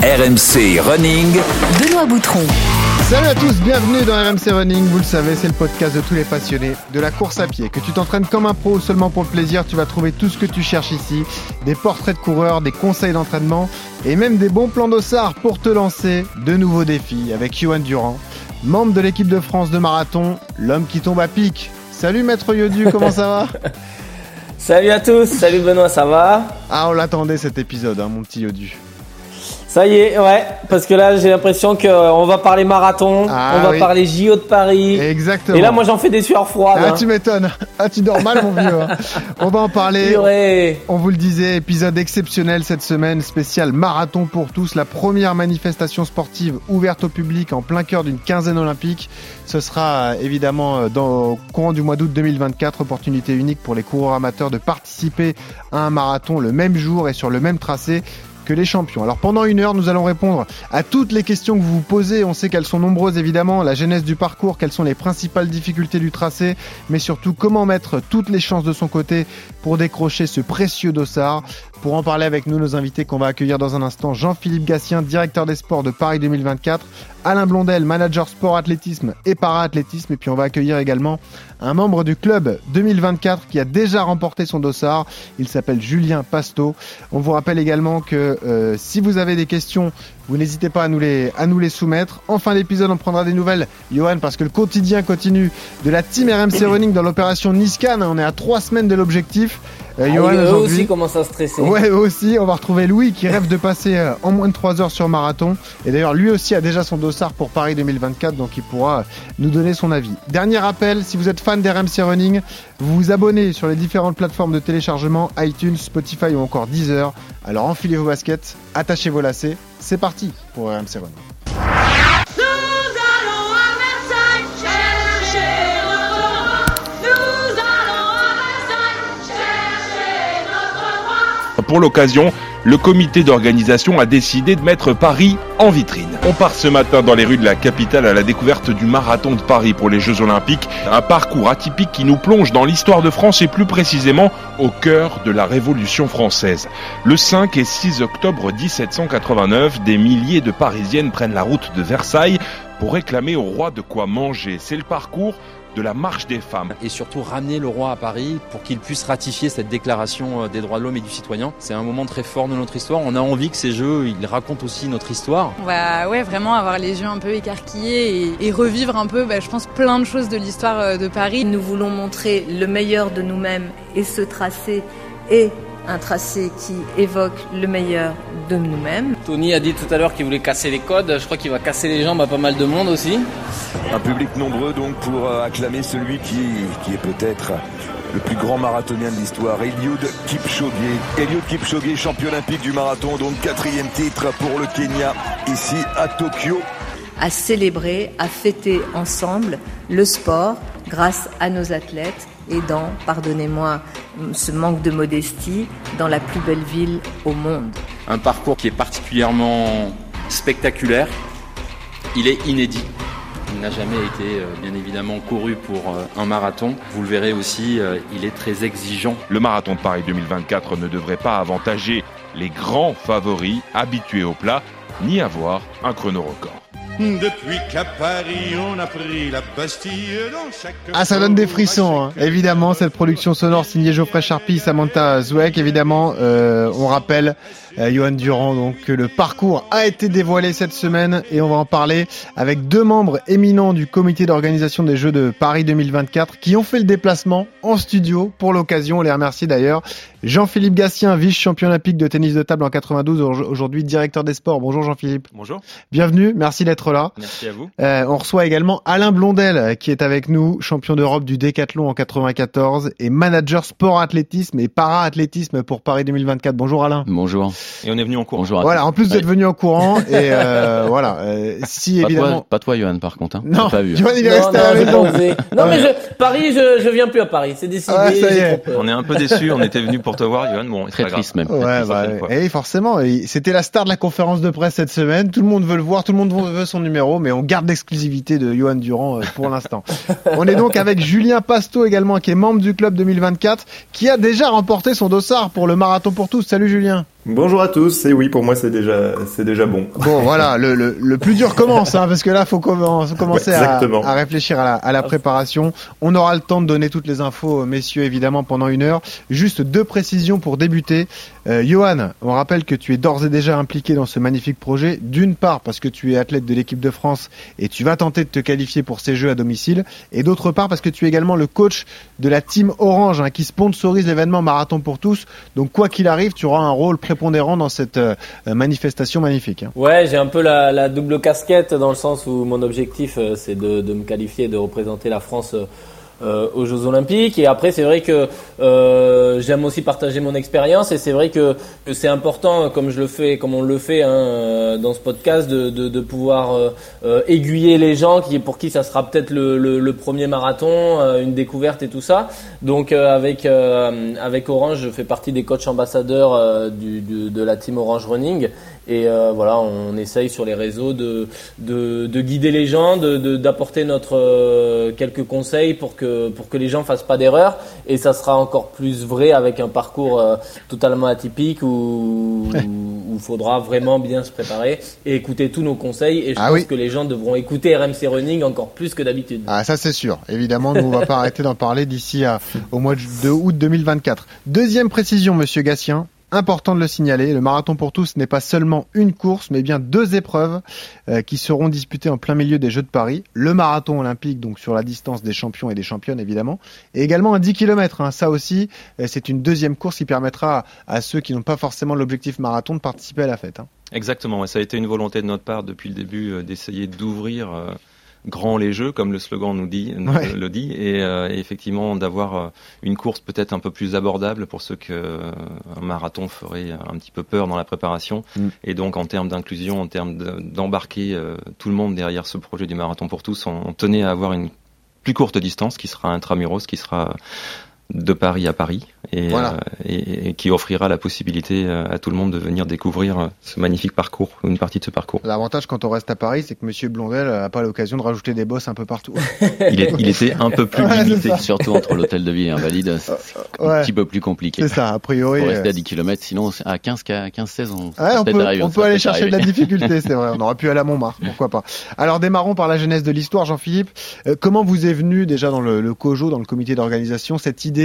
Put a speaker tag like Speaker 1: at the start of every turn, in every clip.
Speaker 1: RMC Running.
Speaker 2: Benoît Boutron.
Speaker 3: Salut à tous, bienvenue dans RMC Running. Vous le savez, c'est le podcast de tous les passionnés de la course à pied. Que tu t'entraînes comme un pro ou seulement pour le plaisir, tu vas trouver tout ce que tu cherches ici. Des portraits de coureurs, des conseils d'entraînement et même des bons plans d'ossard pour te lancer de nouveaux défis avec Johan Durand, membre de l'équipe de France de marathon, l'homme qui tombe à pic. Salut maître Yodu, comment ça va?
Speaker 4: Salut à tous, salut Benoît, ça va?
Speaker 3: Ah, on l'attendait cet épisode, hein, mon petit Yodu.
Speaker 4: Ça y est, ouais, parce que là j'ai l'impression qu'on va parler marathon,
Speaker 3: Ah
Speaker 4: on va
Speaker 3: oui.
Speaker 4: parler JO de Paris.
Speaker 3: Exactement.
Speaker 4: Et là moi j'en fais des sueurs froides.
Speaker 3: Ah,
Speaker 4: hein.
Speaker 3: tu m'étonnes. Ah, tu dors mal, mon vieux. hein. On va en parler.
Speaker 4: Purée.
Speaker 3: On vous le disait, épisode exceptionnel cette semaine, spécial marathon pour tous, la première manifestation sportive ouverte au public en plein cœur d'une quinzaine olympique. Ce sera euh, évidemment euh, dans, au courant du mois d'août 2024, opportunité unique pour les coureurs amateurs de participer à un marathon le même jour et sur le même tracé les champions. Alors pendant une heure, nous allons répondre à toutes les questions que vous vous posez. On sait qu'elles sont nombreuses évidemment. La genèse du parcours, quelles sont les principales difficultés du tracé, mais surtout comment mettre toutes les chances de son côté pour décrocher ce précieux dossard. Pour en parler avec nous, nos invités qu'on va accueillir dans un instant, Jean-Philippe Gatien, directeur des sports de Paris 2024, Alain Blondel, manager sport athlétisme et para-athlétisme, et puis on va accueillir également un membre du club 2024 qui a déjà remporté son dossard. Il s'appelle Julien Pasto. On vous rappelle également que euh, si vous avez des questions, vous n'hésitez pas à nous les à nous les soumettre. En fin d'épisode, on prendra des nouvelles, Johan, parce que le quotidien continue de la team RMC Running dans l'opération Niscan. On est à trois semaines de l'objectif. Euh,
Speaker 4: Ah,
Speaker 3: Johan,
Speaker 4: eux aussi commencent à stresser.
Speaker 3: Ouais, eux aussi, on va retrouver Louis qui rêve de passer euh, en moins de 3 heures sur marathon. Et d'ailleurs, lui aussi a déjà son dossard pour Paris 2024, donc il pourra nous donner son avis. Dernier rappel, si vous êtes fan d'RMC Running, vous vous abonnez sur les différentes plateformes de téléchargement, iTunes, Spotify ou encore Deezer. Alors enfilez vos baskets, attachez vos lacets, c'est parti pour RMC Running.
Speaker 5: Nous allons à Versailles chercher notre roi. Nous allons à Versailles chercher notre roi.
Speaker 6: Pour l'occasion, le comité d'organisation a décidé de mettre Paris en vitrine. On part ce matin dans les rues de la capitale à la découverte du marathon de Paris pour les Jeux Olympiques, un parcours atypique qui nous plonge dans l'histoire de France et plus précisément au cœur de la Révolution française. Le 5 et 6 octobre 1789, des milliers de Parisiennes prennent la route de Versailles pour réclamer au roi de quoi manger. C'est le parcours de la marche des femmes.
Speaker 7: et surtout ramener le roi à Paris pour qu'il puisse ratifier cette déclaration euh, des droits de l'homme et du citoyen. C'est un moment très fort de notre histoire. On a envie que ces jeux, ils racontent aussi notre histoire.
Speaker 8: On va ouais, vraiment avoir les yeux un peu écarquillés et, et revivre un peu, bah, je pense, plein de choses de l'histoire euh, de Paris.
Speaker 2: Nous voulons montrer le meilleur de nous-mêmes et ce tracé est un tracé qui évoque le meilleur de nous-mêmes.
Speaker 4: Tony a dit tout à l'heure qu'il voulait casser les codes. Je crois qu'il va casser les jambes à pas mal de monde aussi.
Speaker 9: Un public nombreux donc pour euh, acclamer celui qui, qui est peut-être le plus grand marathonien de l'histoire, Eliud Kipchoge. Eliud Kipchoge, champion olympique du marathon, donc quatrième titre pour le Kenya, ici à Tokyo.
Speaker 2: à célébrer, à fêter ensemble le sport grâce à nos athlètes et dans, pardonnez-moi ce manque de modestie, dans la plus belle ville au monde.
Speaker 7: Un parcours qui est particulièrement spectaculaire. Il est inédit. Il n'a jamais été, euh, bien évidemment, couru pour euh, un marathon. Vous le verrez aussi, euh, il est très exigeant.
Speaker 6: Le marathon de Paris 2024 ne devrait pas avantager les grands favoris habitués au plat, ni avoir un chrono record.
Speaker 10: Depuis qu'à Paris on a pris la Bastille dans chaque...
Speaker 3: Ah, ça donne des frissons, hein. évidemment, cette production sonore signée Geoffrey Charpie, Samantha Zouek, évidemment, euh, on rappelle, euh, Johan Durand, donc, que le parcours a été dévoilé cette semaine et on va en parler avec deux membres éminents du comité d'organisation des Jeux de Paris 2024 qui ont fait le déplacement en studio pour l'occasion, on les remercie d'ailleurs. Jean-Philippe Gatien, vice-champion olympique de tennis de table en 92, aujourd'hui directeur des sports. Bonjour Jean-Philippe.
Speaker 7: Bonjour.
Speaker 3: Bienvenue, merci d'être là.
Speaker 7: Merci à vous.
Speaker 3: Euh, on reçoit également Alain Blondel euh, qui est avec nous, champion d'Europe du décathlon en 94 et manager sport athlétisme et para-athlétisme pour Paris 2024. Bonjour Alain.
Speaker 7: Bonjour.
Speaker 11: Et on est venu en cours.
Speaker 7: Bonjour à
Speaker 3: Voilà, en plus vous êtes
Speaker 7: Ouais.
Speaker 3: venu en courant et euh, voilà, euh, si
Speaker 7: Pas
Speaker 3: évidemment.
Speaker 7: toi, pas toi, Johan, par contre. Hein.
Speaker 3: Non,
Speaker 7: pas vu.
Speaker 3: Johan, il est
Speaker 4: Non,
Speaker 3: resté
Speaker 4: non,
Speaker 3: à la maison.
Speaker 4: Non, mais je, Paris, je, je viens plus à Paris. C'est décidé.
Speaker 3: Ah, ça y est.
Speaker 11: On est un peu déçus, on était venu pour te voir, Johan. Bon,
Speaker 7: Très triste même.
Speaker 3: Ouais, bah,
Speaker 11: fois.
Speaker 3: et forcément, c'était la star de la conférence de presse cette semaine. Tout le monde veut le voir, tout le monde veut son numéro, mais on garde l'exclusivité de Johan Durand euh, pour l'instant. on est donc avec Julien Pasto également, qui est membre du club 2024, qui a déjà remporté son dossard pour le marathon pour tous. Salut Julien.
Speaker 1: Bonjour à tous, et oui, pour moi c'est déjà, c'est déjà bon.
Speaker 3: Bon, voilà, le, le, le plus dur commence, hein, parce que là, faut commen- faut commencer
Speaker 1: Ouais,
Speaker 3: à, réfléchir à la, à la préparation. On aura le temps de donner toutes les infos, messieurs, évidemment, pendant une heure. Juste deux précisions pour débuter. Euh, Johan, on rappelle que tu es d'ores et déjà impliqué dans ce magnifique projet. D'une part, parce que tu es athlète de l'équipe de France et tu vas tenter de te qualifier pour ces Jeux à domicile. Et d'autre part, parce que tu es également le coach de la team Orange, hein, qui sponsorise l'événement Marathon pour tous. Donc, quoi qu'il arrive, tu auras un rôle prépondérant dans cette euh, manifestation magnifique. hein.
Speaker 4: Ouais, j'ai un peu la, double casquette dans le sens où mon objectif euh, c'est de, me qualifier, de représenter la France euh, euh, aux Jeux Olympiques. Et après, c'est vrai que euh, j'aime aussi partager mon expérience et c'est vrai que, c'est important, comme je le fais, comme on le fait hein, euh, dans ce podcast, de, pouvoir aiguiller les gens qui, pour qui ça sera peut-être le, premier marathon, une découverte et tout ça. Donc avec avec Orange, je fais partie des coachs ambassadeurs de la team Orange Running. Et voilà, on essaye sur les réseaux de, de, de guider les gens, d'apporter notre quelques conseils pour que pour que les gens fassent pas d'erreurs. Et ça sera encore plus vrai avec un parcours euh, totalement atypique où il faudra vraiment bien se préparer et écouter tous nos conseils. Et je
Speaker 3: Ah
Speaker 4: pense
Speaker 3: oui.
Speaker 4: que les gens devront écouter RMC Running encore plus que d'habitude.
Speaker 3: Ah, ça c'est sûr. Évidemment, nous on va pas arrêter d'en parler d'ici à- au mois de de août 2024. Deuxième précision, monsieur Gatien. Important de le signaler, le marathon pour tous n'est pas seulement une course, mais bien deux épreuves euh, qui seront disputées en plein milieu des Jeux de Paris. Le marathon olympique, donc sur la distance des champions et des championnes évidemment, et également un 10 km. Ça aussi, euh, c'est une deuxième course qui permettra à, ceux qui n'ont pas forcément l'objectif marathon de participer à la fête. hein.
Speaker 11: Exactement, ça a été une volonté de notre part depuis le début euh, d'essayer d'ouvrir grand les jeux, comme le slogan nous dit,
Speaker 3: Ouais.
Speaker 11: le dit, et, euh, et effectivement d'avoir euh, une course peut-être un peu plus abordable pour ceux que euh, un marathon ferait un petit peu peur dans la préparation.
Speaker 3: Mm.
Speaker 11: Et donc en termes d'inclusion, en termes de- d'embarquer euh, tout le monde derrière ce projet du marathon pour tous, on, on tenait à avoir une plus courte distance qui sera intramuros, qui sera de Paris à Paris et,
Speaker 3: Voilà.
Speaker 11: euh, et, et qui offrira la possibilité euh, à tout le monde de venir découvrir euh, ce magnifique parcours, une partie de ce parcours.
Speaker 3: L'avantage quand on reste à Paris, c'est que monsieur Blondel n'a pas l'occasion de rajouter des bosses un peu partout.
Speaker 11: Il, est- il était un peu plus
Speaker 3: Ouais,
Speaker 11: limité.
Speaker 12: Surtout entre l'hôtel de ville et Invalide, c'est un petit peu plus compliqué.
Speaker 3: C'est ça, a priori.
Speaker 12: Pour rester à 10 km, sinon à 15, 15, 16, on,
Speaker 3: Ouais, on
Speaker 12: peut
Speaker 3: peut,
Speaker 12: arriver,
Speaker 3: on
Speaker 12: ça
Speaker 3: peut aller chercher de la difficulté, c'est vrai. On aurait pu aller à Montmartre, pourquoi pas. Alors démarrons par la genèse de l'histoire, Jean-Philippe. Euh, comment vous est venu déjà dans le, le COJO, dans le comité d'organisation, cette idée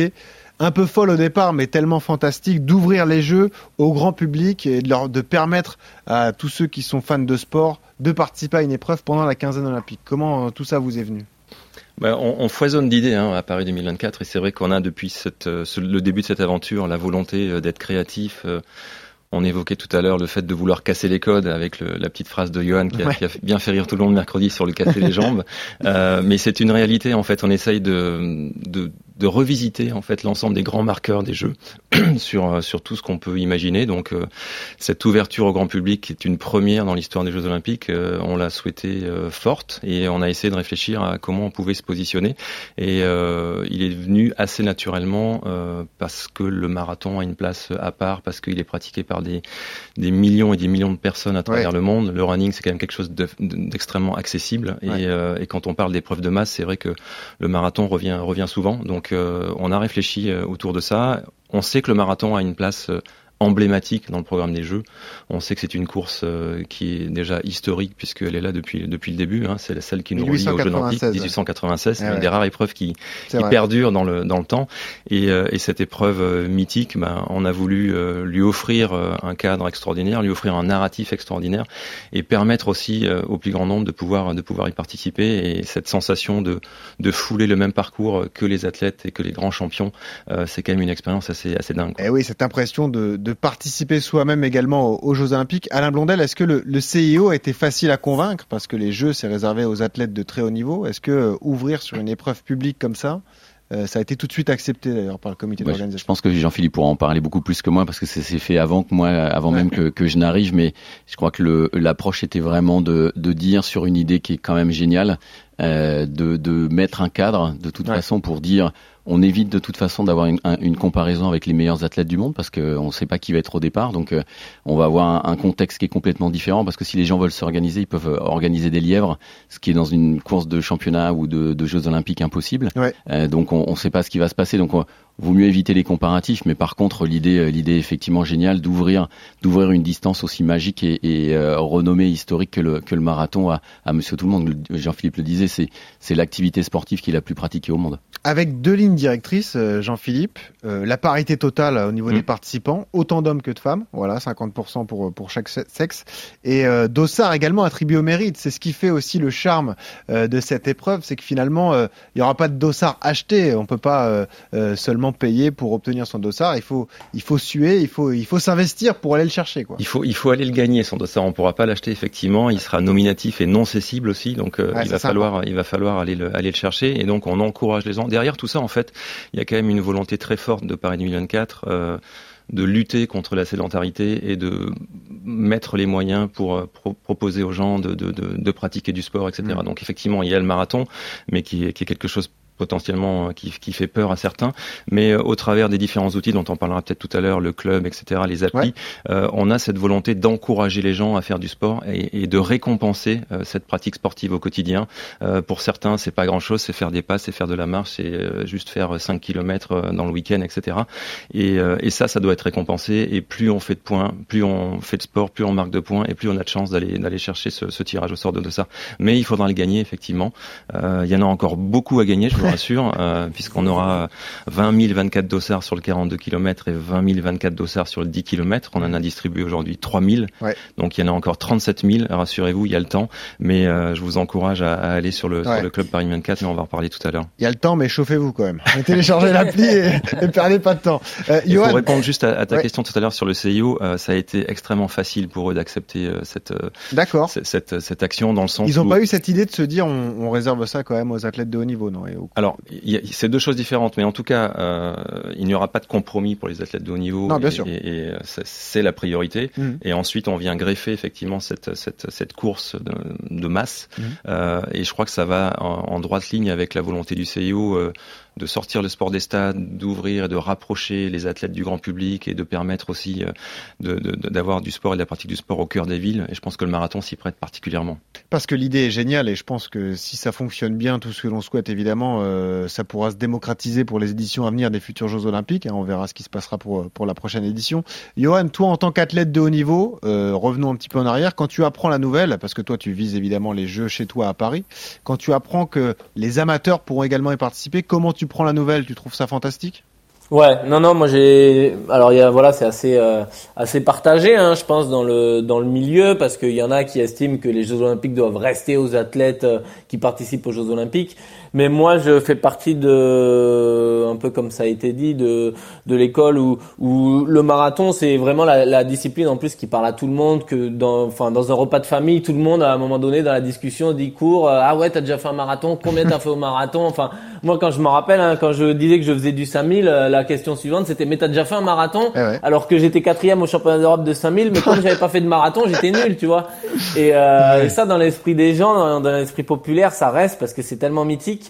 Speaker 3: un peu folle au départ, mais tellement fantastique, d'ouvrir les jeux au grand public et de, leur, de permettre à tous ceux qui sont fans de sport de participer à une épreuve pendant la quinzaine olympique. Comment euh, tout ça vous est venu?
Speaker 11: Ben, on, on foisonne d'idées hein, à Paris 2024 et c'est vrai qu'on a depuis cette, euh, ce- le début de cette aventure la volonté euh, d'être créatif. euh, on évoquait tout à l'heure le fait de vouloir casser les codes avec le- la petite phrase de Johan qui a,
Speaker 3: Ouais.
Speaker 11: qui a bien fait rire tout le monde mercredi sur le casser les jambes. Euh, mais c'est une réalité en fait. On essaye de, de, de revisiter en fait l'ensemble des grands marqueurs des jeux sur euh, sur tout ce qu'on peut imaginer. Donc euh, cette ouverture au grand public est une première dans l'histoire des Jeux Olympiques. Euh, on l'a souhaité euh, forte et on a essayé de réfléchir à comment on pouvait se positionner. Et euh, il est venu assez naturellement euh, parce que le marathon a une place à part, parce qu'il est pratiqué par des, des millions et des millions de personnes à travers
Speaker 3: Ouais.
Speaker 11: le monde. Le running, c'est quand même quelque chose de- de- d'extrêmement accessible. Et,
Speaker 3: Ouais.
Speaker 11: euh, et quand on parle d'épreuves de masse, c'est vrai que le marathon revient, revient souvent. Donc on a réfléchi euh, autour de ça. On sait que le marathon a une place euh, emblématique dans le programme des Jeux. On sait que c'est une course euh, qui est déjà historique puisqu'elle est là depuis depuis le début. Hein. C'est celle qui nous relie aux Jeux Olympiques
Speaker 3: 1896.
Speaker 11: 1896. C'est
Speaker 3: Ouais,
Speaker 11: une des rares épreuves qui, qui perdure dans le dans le temps. Et, euh, et cette épreuve euh, mythique, ben, on a voulu euh, lui offrir un cadre extraordinaire, lui offrir un narratif extraordinaire et permettre aussi au plus grand nombre de pouvoir de pouvoir y participer. Et cette sensation de de fouler le même parcours que les athlètes et que les grands champions, c'est quand même une expérience assez assez dingue. quoi.
Speaker 3: Eh oui, cette impression de, de participer soi-même également aux, aux Jeux Olympiques. Alain Blondel, est-ce que le, le CIO a été facile à convaincre parce que les Jeux c'est réservé aux athlètes de très haut niveau? Est-ce que euh, ouvrir sur une épreuve publique comme ça, euh, ça a été tout de suite accepté d'ailleurs par le comité
Speaker 12: Ouais, je- je
Speaker 3: d'organisation
Speaker 12: pense que Jean-Philippe pourra en parler beaucoup plus que moi parce que c'est fait avant que moi, avant même que, que je n'arrive. Mais je crois que l'approche était vraiment de, de dire sur une idée qui est quand même géniale, euh, de, de mettre un cadre de toute
Speaker 3: Ouais.
Speaker 12: façon pour dire on évite de toute façon d'avoir une, un- une comparaison avec les meilleurs athlètes du monde parce qu'on ne sait pas qui va être au départ. Donc, euh, on va avoir un, un contexte qui est complètement différent parce que si les gens veulent s'organiser, ils peuvent euh, organiser des lièvres, ce qui est dans une course de championnat ou de, de Jeux Olympiques impossible.
Speaker 3: Ouais.
Speaker 12: Euh, donc, on ne sait pas ce qui va se passer. Donc, on, vaut mieux éviter les comparatifs. Mais par contre, l'idée, l'idée est effectivement géniale d'ouvrir, d'ouvrir une distance aussi magique et, et euh, renommée historique que le, que le marathon à, à Monsieur Tout le Monde. Jean-Philippe le disait, c'est, c'est l'activité sportive qui est la plus pratiquée au monde.
Speaker 3: Avec deux lignes directrices, euh, Jean-Philippe, euh, la parité totale euh, au niveau
Speaker 12: Mm.
Speaker 3: des participants, autant d'hommes que de femmes, voilà, 50% pour, pour chaque se- sexe, et euh, Dossard également attribué au mérite. C'est ce qui fait aussi le charme euh, de cette épreuve, c'est que finalement, il n'y aura pas de Dossard acheté, on peut pas seulement payer pour obtenir son Dossard, il faut, il faut suer, il faut, il faut s'investir pour aller le chercher. Quoi.
Speaker 11: Il faut, il faut aller le gagner, son dossard. On pourra pas l'acheter, effectivement. Il sera nominatif et non cessible aussi. Donc,
Speaker 3: Ouais,
Speaker 11: il va falloir, il va falloir aller le, aller le chercher. Et donc, on encourage les gens. Derrière tout ça, en fait, il y a quand même une volonté très forte de Paris 2024, euh, de lutter contre la sédentarité et de mettre les moyens pour euh, pro- proposer aux gens de, de, de, de pratiquer du sport, etc.
Speaker 3: Mm.
Speaker 11: Donc, effectivement, il y a le marathon, mais qui est, qui est quelque chose potentiellement euh, qui, qui fait peur à certains, mais euh, au travers des différents outils dont on parlera peut-être tout à l'heure, le club, etc., les applis,
Speaker 3: Ouais.
Speaker 11: euh, on a cette volonté d'encourager les gens à faire du sport et, et de récompenser euh, cette pratique sportive au quotidien. Euh, pour certains, c'est pas grand-chose, c'est faire des pas, c'est faire de la marche, c'est euh, juste faire 5 km dans le week-end, etc. Et, euh, et ça, ça doit être récompensé. Et plus on fait de points, plus on fait de sport, plus on marque de points, et plus on a de chance d'aller d'aller chercher ce, ce tirage au sort de, de ça. Mais il faudra le gagner effectivement. Euh, il y en a encore beaucoup à gagner, je vous rassure, euh, puisqu'on aura 20 000 24 dossards sur le 42 km et 20 000 24 dossards sur le 10 km. On en a distribué aujourd'hui 3 000.
Speaker 3: Ouais.
Speaker 11: Donc il y en a encore 37 000. Rassurez-vous, il y a le temps. Mais euh, je vous encourage à, à aller sur le,
Speaker 3: Ouais.
Speaker 11: sur le club Paris 24, mais on va en reparler tout à l'heure.
Speaker 3: Il y a le temps, mais chauffez-vous quand même. Téléchargez l'appli et, et perdez pas de temps. Euh, Johan,
Speaker 11: faut répondre juste à, à ta
Speaker 3: Ouais.
Speaker 11: question tout à l'heure sur le CIO. Euh, ça a été extrêmement facile pour eux d'accepter euh, cette, euh,
Speaker 3: d'accord.
Speaker 11: cette, cette, cette action dans le sens
Speaker 3: Ils n'ont
Speaker 11: où-
Speaker 3: pas eu cette idée de se dire on, on réserve ça quand même aux athlètes de haut niveau, non et
Speaker 11: Alors, c'est deux choses différentes, mais en tout cas, euh, il n'y aura pas de compromis pour les athlètes de haut niveau.
Speaker 3: Non, bien
Speaker 11: et,
Speaker 3: sûr.
Speaker 11: Et, et, euh, c'est- c'est la priorité.
Speaker 3: Mhm.
Speaker 11: Et ensuite, on vient greffer effectivement cette, cette, cette course de, de masse.
Speaker 3: Mhm.
Speaker 11: Euh, et je crois que ça va en, en droite ligne avec la volonté du CIO euh, de sortir le sport des stades, d'ouvrir et de rapprocher les athlètes du grand public et de permettre aussi euh, d'avoir du sport et de la pratique du sport au cœur des villes. Et je pense que le marathon s'y prête particulièrement.
Speaker 3: Parce que l'idée est géniale et je pense que si ça fonctionne bien, tout ce que l'on souhaite évidemment, euh, ça pourra se démocratiser pour les éditions à venir des futurs Jeux Olympiques. hein. on verra ce qui se passera pour, pour la prochaine édition. Johan, toi en tant qu'athlète de haut niveau, euh, revenons un petit peu en arrière, quand tu apprends la nouvelle, parce que toi tu vises évidemment les Jeux chez toi à Paris, quand tu apprends que les amateurs pourront également y participer, comment tu prends la nouvelle Tu trouves ça fantastique?
Speaker 4: Ouais, non, non, moi j'ai. Alors y a, voilà, c'est assez, euh, assez partagé, hein, je pense, dans le dans le milieu, parce qu'il y en a qui estiment que les Jeux Olympiques doivent rester aux athlètes euh, qui participent aux Jeux Olympiques. Mais moi, je fais partie de, un peu comme ça a été dit, de de l'école où où le marathon, c'est vraiment la, la discipline en plus qui parle à tout le monde, que dans, enfin, dans un repas de famille, tout le monde à un moment donné dans la discussion dit court, euh, ah ouais, t'as déjà fait un marathon, combien t'as fait au marathon, enfin. Moi, quand je me rappelle, hein, quand je disais que je faisais du 5000, euh, la question suivante, c'était mais t'as déjà fait un marathon?
Speaker 3: Eh ouais.
Speaker 4: Alors que j'étais quatrième au championnat d'Europe de 5000, mais comme j'avais pas fait de marathon, j'étais nul, tu vois. Et, euh, et ça, dans l'esprit des gens, dans, dans l'esprit populaire, ça reste parce que c'est tellement mythique.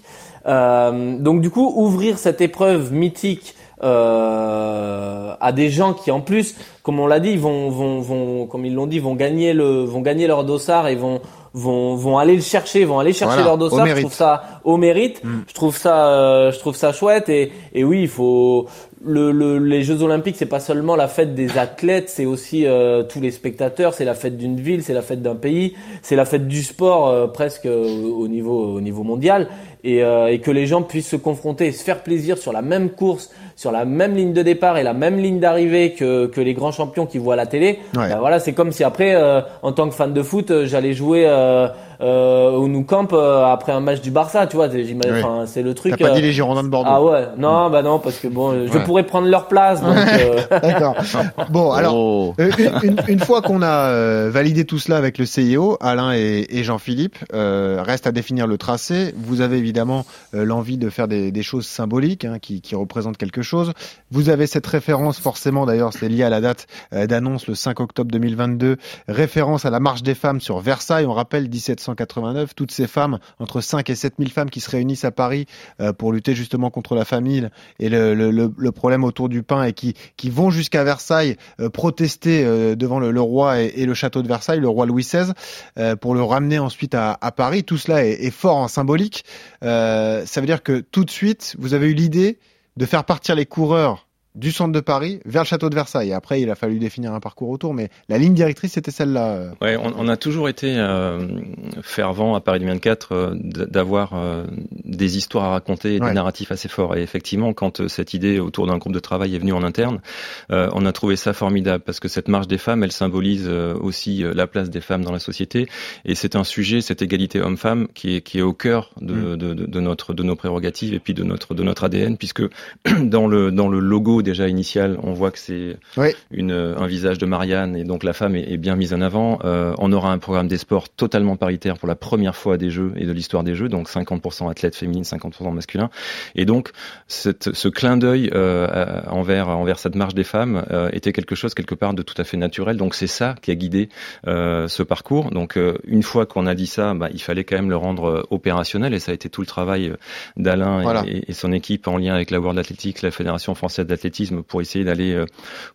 Speaker 4: Euh, donc du coup, ouvrir cette épreuve mythique euh, à des gens qui, en plus, comme on l'a dit, vont, vont, vont, comme ils l'ont dit, vont gagner le, vont gagner leur dossard et vont, vont, vont aller le chercher, vont aller chercher
Speaker 3: Voilà,
Speaker 4: leur dossard. Je
Speaker 3: mérite.
Speaker 4: trouve ça au mérite. Je trouve ça, euh, je trouve ça chouette. Et, et oui, il faut. Le, le, les Jeux Olympiques, c'est pas seulement la fête des athlètes, c'est aussi euh, tous les spectateurs. C'est la fête d'une ville, c'est la fête d'un pays, c'est la fête du sport euh, presque euh, au niveau au niveau mondial. Et, euh, et que les gens puissent se confronter et se faire plaisir sur la même course, sur la même ligne de départ et la même ligne d'arrivée que, que les grands champions qui voient à la télé.
Speaker 3: Ouais.
Speaker 4: Ben voilà, c'est comme si après, euh, en tant que fan de foot, euh, j'allais jouer euh, euh, au Nou Camp euh, après un match du Barça, tu vois.
Speaker 3: Oui.
Speaker 4: C'est le truc.
Speaker 3: T'as pas
Speaker 4: euh,
Speaker 3: dit les Girondins de Bordeaux
Speaker 4: ah ouais, non, bah non, parce que bon, je
Speaker 3: Ouais.
Speaker 4: pourrais prendre leur place. Donc, euh,
Speaker 3: D'accord. Bon, alors,
Speaker 12: Oh.
Speaker 3: une, une- une fois qu'on a validé tout cela avec le CIO, Alain et, et Jean-Philippe, euh, reste à définir le tracé. Vous avez évidemment euh, l'envie de faire des, des choses symboliques hein, qui, qui représentent quelque chose. Vous avez cette référence, forcément, d'ailleurs, c'est lié à la date euh, d'annonce le 5 octobre 2022, référence à la marche des femmes sur Versailles. On rappelle 1989. Toutes ces femmes, entre 5 et 7 000 femmes qui se réunissent à Paris euh, pour lutter justement contre la famine et le, le, le, problème autour du pain et qui, qui vont jusqu'à Versailles euh, protester euh, devant le, le roi et, et, le château de Versailles, le roi Louis XVI, euh, pour le ramener ensuite à, à Paris. Tout cela est, est fort en symbolique. ça veut dire que tout de suite, vous avez eu l'idée de faire partir les coureurs du centre de Paris vers le château de Versailles. Après, il a fallu définir un parcours autour, mais la ligne directrice, c'était celle-là.
Speaker 11: Ouais, on, on, a toujours été euh, fervent à Paris 2024 euh, d'avoir euh, des histoires à raconter, et des narratifs assez forts. Et effectivement, quand cette idée autour d'un groupe de travail est venue en interne, on a trouvé ça formidable parce que cette marche des femmes, elle symbolise aussi la place des femmes dans la société. Et c'est un sujet, cette égalité homme-femme, qui est, qui est au cœur de, mmh. de, de, de, notre, de nos prérogatives et puis de notre, de notre ADN, puisque dans le, dans le logo déjà initial, on voit que c'est
Speaker 3: oui.
Speaker 11: une un visage de Marianne et donc la femme est, est bien mise en avant. Euh, on aura un programme des sports totalement paritaire pour la première fois des Jeux et de l'histoire des Jeux, donc 50% athlètes féminines, 50% masculins. Et donc cette, ce clin d'œil euh, envers envers cette marche des femmes euh, était quelque chose quelque part de tout à fait naturel. Donc c'est ça qui a guidé euh, ce parcours. Donc euh, une fois qu'on a dit ça, bah, il fallait quand même le rendre opérationnel et ça a été tout le travail d'Alain
Speaker 3: voilà.
Speaker 11: et, et, son équipe en lien avec la World Athletics, la Fédération française d'athlétisme pour essayer d'aller euh,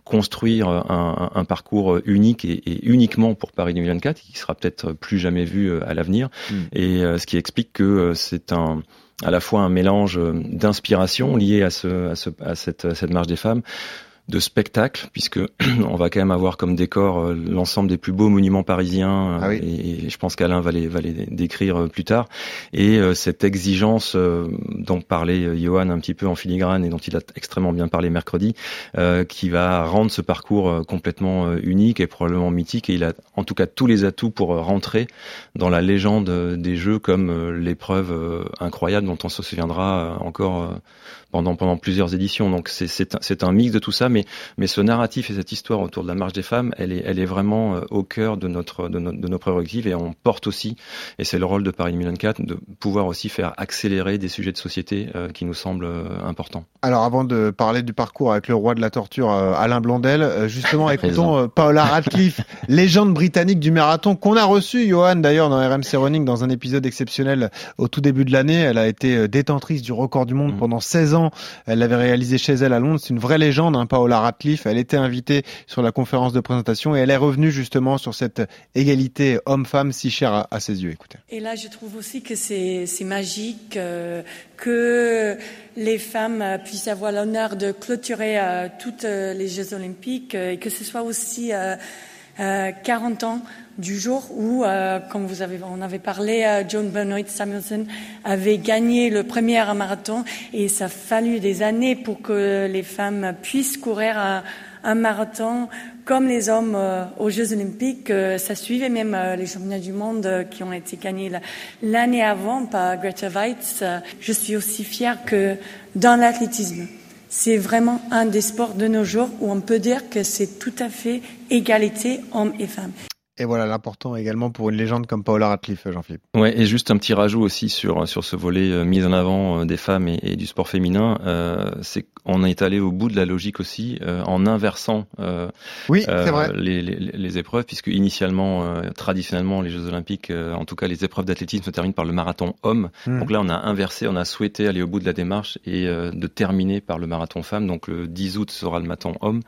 Speaker 11: construire un, un, parcours unique et, et, uniquement pour Paris 2024, qui sera peut-être plus jamais vu euh, à l'avenir, mm. et euh, ce qui explique que c'est un à la fois un mélange d'inspiration lié à, ce, à, ce, à, cette, à cette marche des femmes, de spectacle, puisque on va quand même avoir comme décor euh, l'ensemble des plus beaux monuments parisiens,
Speaker 3: ah oui.
Speaker 11: et, et, je pense qu'Alain va les, va les décrire euh, plus tard, et euh, cette exigence euh, dont parlait Johan un petit peu en filigrane et dont il a extrêmement bien parlé mercredi, euh, qui va rendre ce parcours complètement unique et probablement mythique, et il a en tout cas tous les atouts pour rentrer dans la légende des Jeux comme l'épreuve incroyable dont on se souviendra encore pendant, pendant plusieurs éditions. Donc c'est un, un mix de tout ça, mais, mais ce narratif et cette histoire autour de la marche des femmes, elle est, elle est vraiment euh, au cœur de, notre, de, notre, de nos prérogatives et on porte aussi, et c'est le rôle de Paris 2004, de pouvoir aussi faire accélérer des sujets de société euh, qui nous semblent euh, importants.
Speaker 3: Alors avant de parler du parcours avec le roi de la torture, euh, Alain Blondel, euh, justement écoutons euh, Paola Radcliffe, légende britannique du marathon qu'on a reçu, Johan d'ailleurs dans RMC Running dans un épisode exceptionnel au tout début de l'année. Elle a été détentrice du record du monde mmh. pendant 16 ans. Elle l'avait réalisé chez elle à Londres. C'est une vraie légende, hein, Paola Radcliffe. Elle était invitée sur la conférence de présentation et elle est revenue justement sur cette égalité homme-femme si chère à, à, ses yeux. Écoutez.
Speaker 13: Et là, je trouve aussi que c'est magique euh, que les femmes puissent avoir l'honneur de clôturer euh, toutes euh, les Jeux olympiques euh, et que ce soit aussi 40 ans du jour où, euh, comme vous avez, on avait parlé, euh, John Benoit Samuelson avait gagné le premier marathon et ça a fallu des années pour que les femmes puissent courir un, marathon comme les hommes euh, aux Jeux Olympiques. Euh, ça suivait même euh, les championnats du monde euh, qui ont été gagnés l'année avant par Greta Weitz. je suis aussi fière que dans l'athlétisme, c'est vraiment un des sports de nos jours où on peut dire que c'est tout à fait égalité hommes et femmes.
Speaker 3: Et voilà l'important également pour une légende comme Paola Radcliffe, Jean-Philippe.
Speaker 11: Ouais, et juste un petit rajout aussi sur sur ce volet euh, mise en avant euh, des femmes et, et du sport féminin, euh, c'est qu'on est allé au bout de la logique aussi en inversant
Speaker 3: oui, vrai.
Speaker 11: Les, les, les, épreuves, puisque initialement, traditionnellement, les Jeux Olympiques, en tout cas les épreuves d'athlétisme se terminent par le marathon homme. Mmh. Donc là, on a inversé, on a souhaité aller au bout de la démarche et de terminer par le marathon femme. Donc le 10 août sera le marathon homme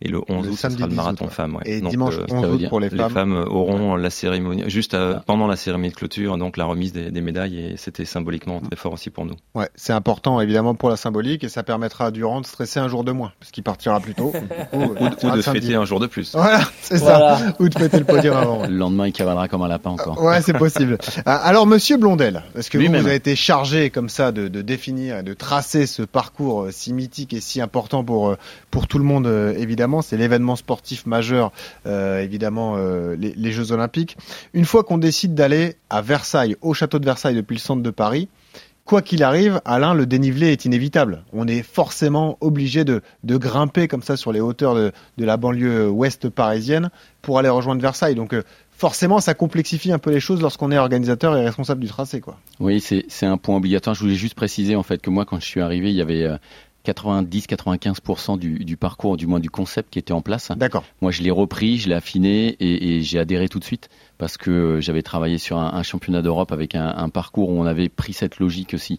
Speaker 11: et le 11 le août sera le marathon femme. Ouais.
Speaker 3: Et
Speaker 11: Donc,
Speaker 3: dimanche 11 août pour les femmes.
Speaker 11: Les femmes auront la cérémonie, juste à, pendant la cérémonie de clôture, donc la remise des, des médailles, et c'était symboliquement très fort aussi pour nous.
Speaker 3: Ouais, c'est important évidemment pour la symbolique, et ça permettra à Durand de stresser un jour de moins, parce qu'il partira plus tôt.
Speaker 11: ou, ou, ou de fêter un jour de plus.
Speaker 3: Voilà, c'est voilà. ça. Ou de fêter le podium avant.
Speaker 12: Le lendemain, il cavalera comme un lapin encore.
Speaker 3: Ouais, c'est possible. Alors, monsieur Blondel, est-ce que vous, vous, avez été chargé comme ça de, de définir, de tracer ce parcours euh, si mythique et si important pour, euh, pour tout le monde, euh, évidemment? C'est l'événement sportif majeur, euh, évidemment, euh, les, Jeux Olympiques. Une fois qu'on décide d'aller à Versailles, au château de Versailles depuis le centre de Paris, quoi qu'il arrive, Alain, le dénivelé est inévitable. On est forcément obligé de, de grimper comme ça sur les hauteurs de, de, la banlieue ouest parisienne pour aller rejoindre Versailles. Donc euh, forcément, ça complexifie un peu les choses lorsqu'on est organisateur et responsable du tracé. Quoi.
Speaker 12: Oui, c'est un point obligatoire. Je voulais juste préciser en fait que moi, quand je suis arrivé, il y avait 90-95% du, du parcours, du moins du concept qui était en place.
Speaker 3: D'accord.
Speaker 12: Moi, je l'ai repris, je l'ai affiné et, et j'ai adhéré tout de suite parce que j'avais travaillé sur un, un championnat d'Europe avec un, un parcours où on avait pris cette logique aussi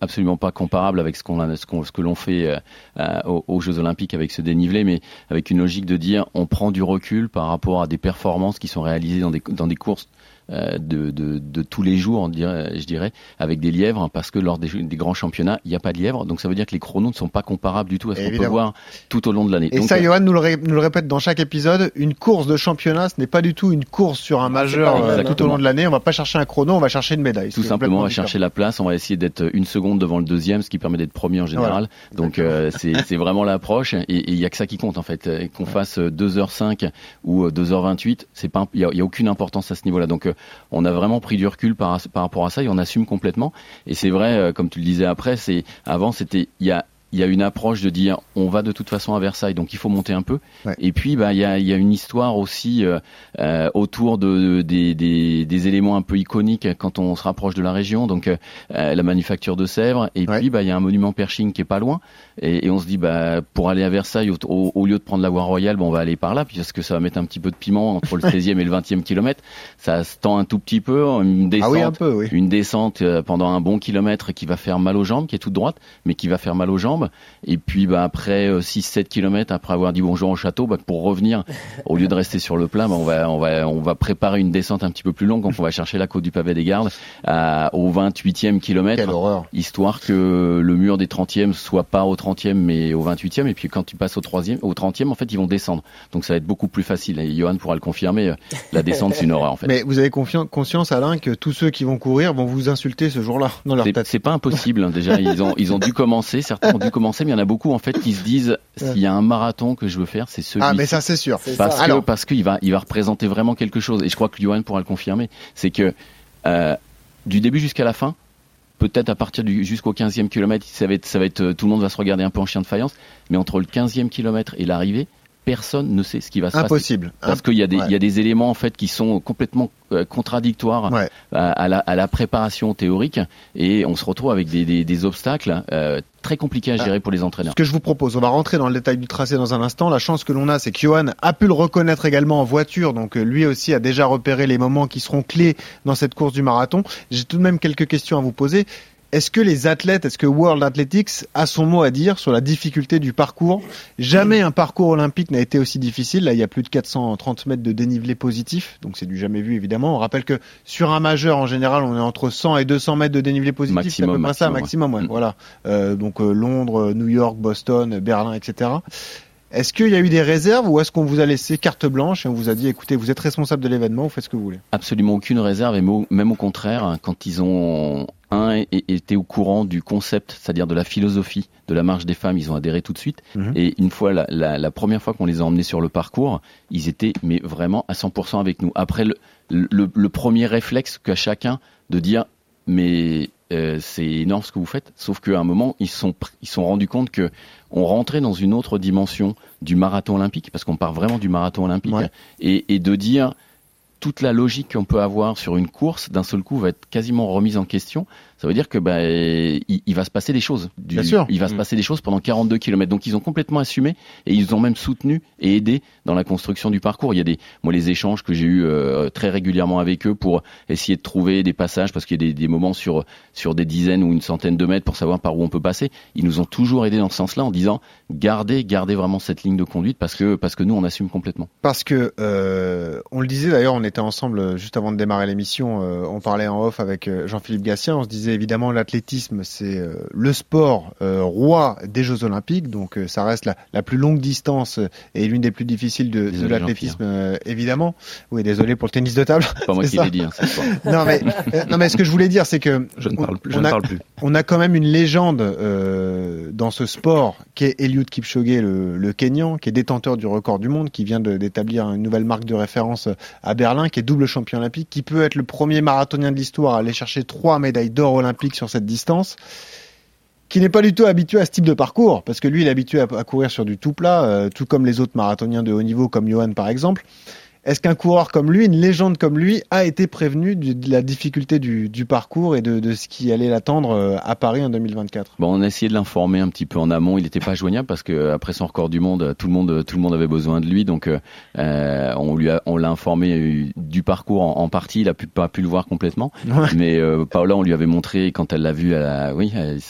Speaker 12: absolument pas comparable avec ce qu'on a, ce, qu'on- ce que l'on fait euh, euh, aux, aux Jeux Olympiques avec ce dénivelé, mais avec une logique de dire on prend du recul par rapport à des performances qui sont réalisées dans des dans des courses euh, de, de, de tous les jours, on dirait, je dirais, avec des lièvres, parce que lors des, des grands championnats, il n'y a pas de lièvres, donc ça veut dire que les chronos ne sont pas comparables du tout à ce qu'on peut voir tout au long de l'année.
Speaker 3: Et
Speaker 12: Donc,
Speaker 3: ça,
Speaker 12: euh,
Speaker 3: Johan nous le, ré- nous le répète dans chaque épisode, une course de championnat, ce n'est pas du tout une course sur un majeur
Speaker 12: pas
Speaker 3: euh, tout au long de l'année. On va pas chercher un chrono, on va chercher une médaille.
Speaker 12: Tout simplement, on va chercher la place, on va essayer d'être une seconde devant le deuxième, ce qui permet d'être premier en général. Donc euh, c'est vraiment l'approche et il y a que ça qui compte en fait. Euh, Qu'on fasse euh, 2h05 ou euh, 2h28, c'est pas il y a, il y a aucune importance à ce niveau-là. Donc euh, on a vraiment pris du recul par rapport à ça et on assume complètement. Et c'est vrai, euh, comme tu le disais après, c'est avant c'était il y a il y a une approche de dire on va de toute façon à Versailles, donc il faut monter un peu.
Speaker 3: Ouais.
Speaker 12: Et puis bah il y a, il y a une histoire aussi euh, euh, autour de des, des, des éléments un peu iconiques quand on se rapproche de la région, donc euh, euh, la manufacture de Sèvres. Et puis bah il y a un monument Pershing qui est pas loin. Et, et on se dit bah pour aller à Versailles au, au- au lieu de prendre la voie royale, bon, on va aller par là, parce que ça va mettre un petit peu de piment entre le 16e et le 20e kilomètre. Ça se tend un tout petit peu, une descente,
Speaker 3: Ah oui, un peu, oui.
Speaker 12: une descente euh, pendant un bon kilomètre qui va faire mal aux jambes, qui est toute droite, mais qui va faire mal aux jambes. Et puis bah, après 6-7 kilomètres, après avoir dit bonjour au château, bah, pour revenir, au lieu de rester sur le plat, bah, on, va, on, va, on va préparer une descente un petit peu plus longue. Donc on va chercher la côte du pavé des gardes à- au 28e kilomètre, histoire que le mur des 30e soit pas au 30e mais au 28e. Et puis quand tu passes au 3e, au 30e, en fait, ils vont descendre. Donc ça va être beaucoup plus facile. Et Johan pourra le confirmer. euh, La descente, c'est une horreur en fait.
Speaker 3: Mais vous avez conscience, Alain, que tous ceux qui vont courir vont vous insulter ce jour-là dans leur
Speaker 12: C'est-
Speaker 3: tête.
Speaker 12: C'est pas impossible. hein. Déjà, ils ont, ils ont dû commencer. Certains ont dû commencer, mais il y en a beaucoup en fait qui se disent s'il y a un marathon que je veux faire, c'est celui.
Speaker 3: Ah, mais ça, c'est sûr. C'est
Speaker 12: Parce
Speaker 3: ça.
Speaker 12: que
Speaker 3: Alors-
Speaker 12: parce qu'il va, il va représenter vraiment quelque chose. Et je crois que Johan pourra le confirmer. C'est que euh, du début jusqu'à la fin. Peut-être à partir du jusqu'au 15e kilomètre, ça va être, ça va être, euh, tout le monde va se regarder un peu en chien de faïence. Mais entre le 15e kilomètre et l'arrivée, personne ne sait ce qui va se passer.
Speaker 3: Impossible.
Speaker 12: Parce qu'il y a des,
Speaker 3: Ouais.
Speaker 12: il y a des éléments en fait qui sont complètement euh, contradictoires à, à la, à la préparation théorique et on se retrouve avec des, des, des obstacles euh, très compliqués à gérer pour les entraîneurs.
Speaker 3: Ce que je vous propose, on va rentrer dans le détail du tracé dans un instant. La chance que l'on a, c'est que Johan a pu le reconnaître également en voiture, donc euh, lui aussi a déjà repéré les moments qui seront clés dans cette course du marathon. J'ai tout de même quelques questions à vous poser. Est-ce que les athlètes, est-ce que World Athletics a son mot à dire sur la difficulté du parcours? Jamais un parcours olympique n'a été aussi difficile. Là, il y a plus de 430 mètres de dénivelé positif, donc c'est du jamais vu évidemment. On rappelle que sur un majeur, en général, on est entre 100 et 200 mètres de dénivelé positif.
Speaker 12: Maximum,
Speaker 3: près ça,
Speaker 12: maximum,
Speaker 3: maximum. ouais. Voilà. Euh, donc euh, Londres, New York, Boston, Berlin, etc. Est-ce qu'il y a eu des réserves ou est-ce qu'on vous a laissé carte blanche et on vous a dit écoutez, vous êtes responsable de l'événement, vous faites ce que vous voulez?
Speaker 12: Absolument aucune réserve et même au contraire, hein, quand ils ont un é- été au courant du concept, c'est-à-dire de la philosophie de la marche des femmes, ils ont adhéré tout de suite.
Speaker 3: Mhm.
Speaker 12: Et une fois la, la, la première fois qu'on les a emmenés sur le parcours, ils étaient mais vraiment à 100% avec nous. Après le, le, le premier réflexe qu'a chacun de dire mais euh, c'est énorme ce que vous faites. Sauf qu'à un moment, ils se sont ils sont rendus compte que on rentrait dans une autre dimension du marathon olympique parce qu'on part vraiment du marathon olympique
Speaker 3: Ouais.
Speaker 12: et, et de dire toute la logique qu'on peut avoir sur une course d'un seul coup va être quasiment remise en question. Ça veut dire que bah, il, il va se passer des choses. Du-
Speaker 3: Bien sûr.
Speaker 12: Il va se
Speaker 3: Mm.
Speaker 12: passer des choses pendant 42 km. Donc ils ont complètement assumé et ils ont même soutenu et aidé dans la construction du parcours. Il y a des, moi les échanges que j'ai eu euh, très régulièrement avec eux pour essayer de trouver des passages parce qu'il y a des, des moments sur sur des dizaines ou une centaine de mètres pour savoir par où on peut passer. Ils nous ont toujours aidé dans ce sens-là en disant gardez gardez vraiment cette ligne de conduite parce que parce que nous on assume complètement.
Speaker 3: Parce que euh, on le disait d'ailleurs, on était ensemble euh, juste avant de démarrer l'émission, euh, on parlait en off avec Jean-Philippe Gatien, on se disait évidemment l'athlétisme c'est euh, le sport euh, roi des Jeux Olympiques, donc euh, ça reste la, la plus longue distance et l'une des plus difficiles de, de l'athlétisme évidemment. Oui, désolé pour le tennis de table.
Speaker 12: Pas moi qui l'ai dit, hein,
Speaker 3: non mais non mais ce que je voulais dire c'est que
Speaker 11: Je ne parle plus-
Speaker 3: on a-
Speaker 11: parle plus.
Speaker 3: on a quand même une légende euh, dans ce sport qui est Eliud Kipchoge, le, le Kenyan, qui est détenteur du record du monde, qui vient d'établir une nouvelle marque de référence à Berlin, qui est double champion olympique, qui peut être le premier marathonien de l'histoire à aller chercher trois médailles d'or olympiques sur cette distance qui n'est pas du tout habitué à ce type de parcours, parce que lui, il est habitué à, à courir sur du tout plat, euh, tout comme les autres marathoniens de haut niveau, comme Johan par exemple. Est-ce qu'un coureur comme lui, une légende comme lui, a été prévenu du- de la difficulté du, du parcours et de, de ce qui allait l'attendre euh, à Paris en 2024
Speaker 12: Bon, on a essayé de l'informer un petit peu en amont. Il n'était pas joignable parce que après son record du monde, tout le monde, tout le monde avait besoin de lui. Donc, euh, euh, on lui a, on l'a informé euh, du parcours en, en partie. Il a pu, pas pu le voir complètement.
Speaker 3: Ouais.
Speaker 12: Mais euh, Paola, on lui avait montré quand elle l'a vu. Elle a- oui, elle-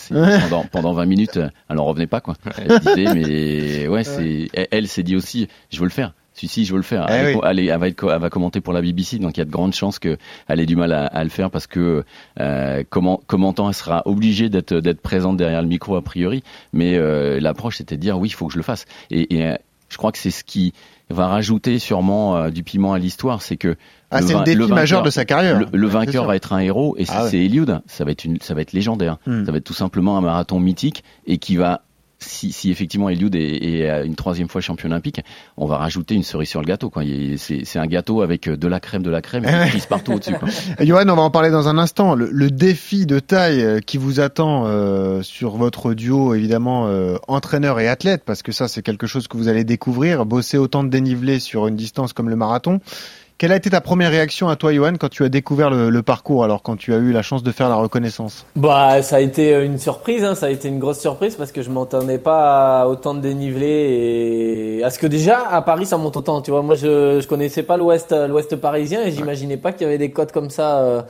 Speaker 12: pendant, pendant 20 minutes, elle en revenait pas quoi. Elle disait, mais ouais, c'est, elle, elle s'est dit aussi, je veux le faire. Si, si, je veux le faire.
Speaker 3: Eh
Speaker 12: elle,
Speaker 3: oui.
Speaker 12: va être, co- elle va commenter pour la BBC, donc il y a de grandes chances qu'elle ait du mal à, à le faire parce que euh, comment, commentant, elle sera obligée d'être, d'être présente derrière le micro a priori. Mais euh, l'approche, c'était de dire oui, il faut que je le fasse. Et, et, euh, je crois que c'est ce qui va rajouter sûrement euh, du piment à l'histoire, c'est que
Speaker 3: Ah,
Speaker 12: le
Speaker 3: c'est le défi
Speaker 12: vainqueur-
Speaker 3: majeur de sa carrière.
Speaker 12: Le,
Speaker 3: Ouais,
Speaker 12: vainqueur va être un héros, et
Speaker 3: Ah ouais.
Speaker 12: c'est Eliud, ça va être une, ça va être légendaire.
Speaker 3: Hmm.
Speaker 12: Ça va être tout simplement un marathon mythique et qui va, si, si effectivement Eliud est, est une troisième fois champion olympique, on va rajouter une cerise sur le gâteau. Quoi. Il- C'est c'est un gâteau avec euh, de la crème, de la crème, et qui partout au-dessus.
Speaker 3: Johan, on va en parler dans un instant. Le, le défi de taille euh, qui vous attend euh, sur votre duo, évidemment, euh, entraîneur et athlète, parce que ça, c'est quelque chose que vous allez découvrir. Bosser autant de dénivelé sur une distance comme le marathon. Quelle a été ta première réaction à toi, Johan, quand tu as découvert le, le parcours, alors quand tu as eu la chance de faire la reconnaissance?
Speaker 4: Bah, ça a été une surprise, hein, ça a été une grosse surprise parce que je m'entendais pas à autant de dénivelé et à ce que déjà à Paris ça monte autant. Tu vois, moi je je connaissais pas l'Ouest l'Ouest parisien et j'imaginais pas qu'il y avait des côtes comme ça euh,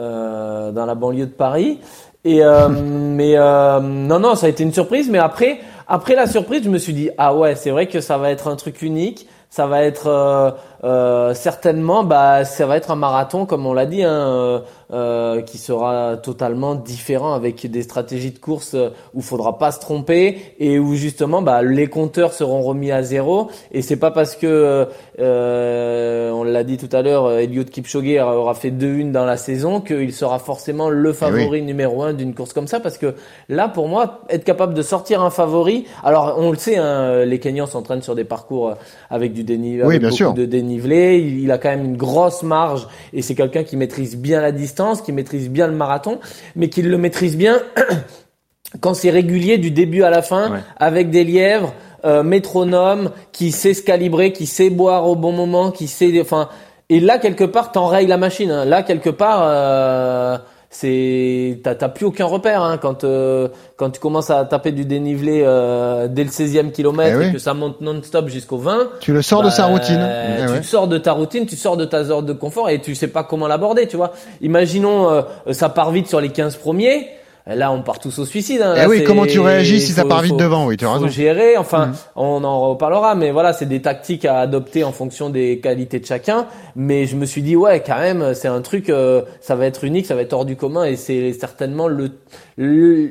Speaker 4: euh, dans la banlieue de Paris. Et euh, mais euh, non non ça a été une surprise mais après après la surprise je me suis dit ah ouais c'est vrai que ça va être un truc unique ça va être euh, euh, certainement bah ça va être un marathon comme on l'a dit hein, euh, euh, qui sera totalement différent avec des stratégies de course euh, où il faudra pas se tromper et où justement bah les compteurs seront remis à zéro. Et c'est pas parce que euh, on l'a dit tout à l'heure Eliud Kipchoge aura fait 2-1 dans la saison qu'il sera forcément le favori numéro un d'une course comme ça parce que là pour moi être capable de sortir un favori alors on le sait hein, les Kenyans s'entraînent sur des parcours euh, avec du dénivelé
Speaker 3: Oui,
Speaker 4: avec
Speaker 3: bien
Speaker 4: beaucoup
Speaker 3: sûr.
Speaker 4: de dénivelé il, il a quand même une grosse marge et c'est quelqu'un qui maîtrise bien la distance qui maîtrise bien le marathon mais qui le maîtrise bien quand c'est régulier du début à la fin
Speaker 7: Ouais.
Speaker 4: avec des lièvres euh, métronome qui sait se calibrer qui sait boire au bon moment qui sait enfin et là quelque part t'enrayes la machine hein. là quelque part euh, c'est t'as t'as plus aucun repère hein, quand euh, quand tu commences à taper du dénivelé euh, dès le 16e kilomètre
Speaker 3: Eh
Speaker 4: et que ça monte non-stop jusqu'au 20
Speaker 3: Tu le sors de
Speaker 4: bah,
Speaker 3: sa routine.
Speaker 4: euh,
Speaker 3: Eh
Speaker 4: tu
Speaker 3: ouais.
Speaker 4: sors de ta routine, tu sors de ta zone de confort et tu sais pas comment l'aborder, tu vois. Imaginons euh, ça part vite sur les 15 premiers. Là, on part tous au suicide. Hein.
Speaker 3: Eh
Speaker 4: Là,
Speaker 3: oui, comment tu réagis si ça part vite
Speaker 4: faut-
Speaker 3: devant Oui, tu as
Speaker 4: faut
Speaker 3: raison.
Speaker 4: gérer. Enfin,
Speaker 3: Mhm.
Speaker 4: on en reparlera, mais voilà, c'est des tactiques à adopter en fonction des qualités de chacun. Mais je me suis dit, ouais, quand même, c'est un truc, euh, ça va être unique, ça va être hors du commun, et c'est certainement le, le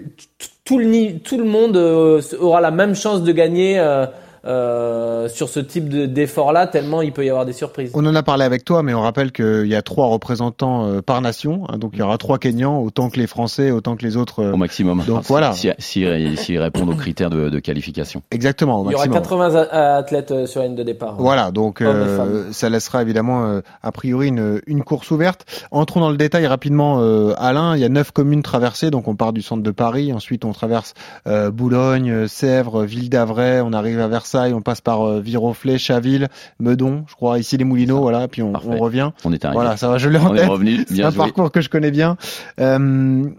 Speaker 4: tout le tout le monde euh, aura la même chance de gagner. euh, euh, sur ce type de- d'effort-là, tellement il peut y avoir des surprises.
Speaker 3: On en a parlé avec toi, mais on rappelle qu'il y a trois représentants euh, par nation. hein, donc il y aura trois Kenyans, autant que les Français, autant que les autres. euh,
Speaker 12: Au maximum.
Speaker 3: Donc
Speaker 12: Enfin,
Speaker 3: voilà.
Speaker 12: Si, si, si- s'ils répondent aux critères de, de qualification.
Speaker 3: Exactement, au
Speaker 4: Il y aura
Speaker 3: maximum.
Speaker 4: 80 a- athlètes sur la ligne de départ.
Speaker 3: Voilà, donc euh, ça laissera évidemment euh, a priori une, une course ouverte. Entrons dans le détail rapidement, euh, Alain. Il y a neuf communes traversées, donc on part du centre de Paris, ensuite on traverse euh, Boulogne, Sèvres, Ville d'Avray, on arrive à Versailles, on passe par euh, Viroflay, Chaville, Meudon, je crois, ici les Moulineaux, voilà, puis on, revient.
Speaker 12: On est arrivé.
Speaker 3: Voilà, ça va, je l'ai en tête.
Speaker 12: revenu.
Speaker 3: C'est un
Speaker 12: joué.
Speaker 3: parcours que je connais bien. Euh,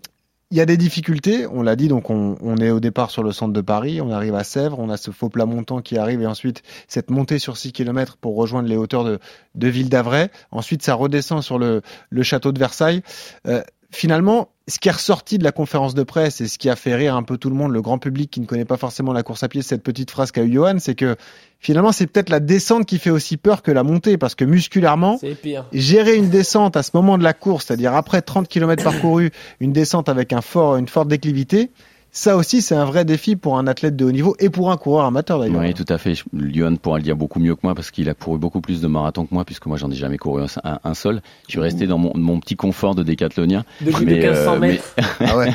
Speaker 3: il y a des difficultés, on l'a dit, donc on, on est au départ sur le centre de Paris, on arrive à Sèvres, on a ce faux plat montant qui arrive et ensuite cette montée sur 6 km pour rejoindre les hauteurs de, de Ville d'Avray. Ensuite, ça redescend sur le, le château de Versailles. Euh, finalement, ce qui est ressorti de la conférence de presse et ce qui a fait rire un peu tout le monde, le grand public qui ne connaît pas forcément la course à pied, cette petite phrase qu'a eu Johan, c'est que finalement, c'est peut-être la descente qui fait aussi peur que la montée parce que musculairement,
Speaker 4: pire.
Speaker 3: gérer une descente à ce moment de la course, c'est-à-dire après 30 km parcourus, une descente avec un fort, une forte déclivité, ça aussi c'est un vrai défi pour un athlète de haut niveau et pour un coureur amateur d'ailleurs.
Speaker 12: Oui, tout à fait. Lyon pourra le dire beaucoup mieux que moi parce qu'il a couru beaucoup plus de marathons que moi, puisque moi j'en ai jamais couru un, seul. Je suis resté dans mon, mon petit confort de décathlonien.
Speaker 4: De plus de 1500
Speaker 12: mais-
Speaker 4: mètres.
Speaker 3: Ah ouais.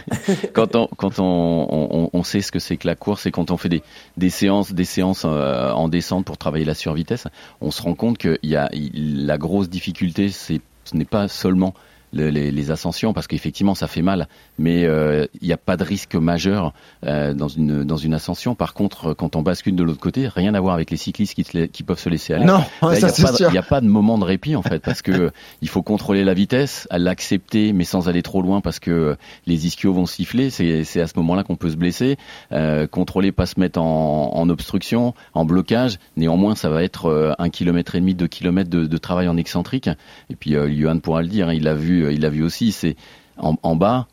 Speaker 12: quand on quand on, on, on sait ce que c'est que la course et quand on fait des, des séances des séances euh, en descente pour travailler la survitesse, on se rend compte que y a la grosse difficulté, c'est ce n'est pas seulement le- les, les ascensions parce qu'effectivement ça fait mal, mais euh, il n'y a pas de risque majeur euh, dans une dans une ascension. Par contre, quand on bascule de l'autre côté, rien à voir avec les cyclistes qui, te la- qui peuvent se laisser aller.
Speaker 3: Non,
Speaker 12: il n'y a, pas de- a pas moment de répit en fait parce que il faut contrôler la vitesse, l'accepter mais sans aller trop loin parce que les ischios vont siffler. C'est c'est à ce moment-là qu'on peut se blesser. Euh, contrôler, pas se mettre en, en obstruction, en blocage. Néanmoins, ça va être un kilomètre et demi, deux kilomètres de, de travail en excentrique. Et puis, Johan pourra le dire, hein, il l'a vu, il l'a vu aussi. C'est en, en bas,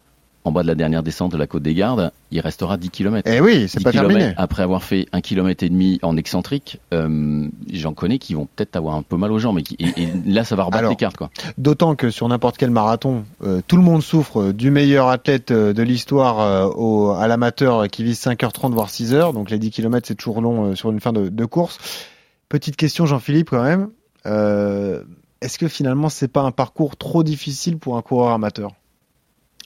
Speaker 12: en bas de la dernière descente de la côte des Gardes, il restera 10 km.
Speaker 3: Eh oui, c'est pas terminé.
Speaker 12: Après avoir fait un kilomètre et demi en excentrique, euh, j'en connais qui vont peut-être avoir un peu mal aux jambes. Et, qui- et- et là, ça va rebattre
Speaker 3: Alors,
Speaker 12: les cartes, quoi.
Speaker 3: D'autant que sur n'importe quel marathon, euh, tout le monde souffre euh, du meilleur athlète de l'histoire euh, au, à l'amateur qui vise 5h30 voire 6h. Donc les 10 km c'est toujours long sur une fin de, de course. Petite question Jean-Philippe quand même. Est-ce que finalement c'est pas un parcours trop difficile pour un coureur amateur?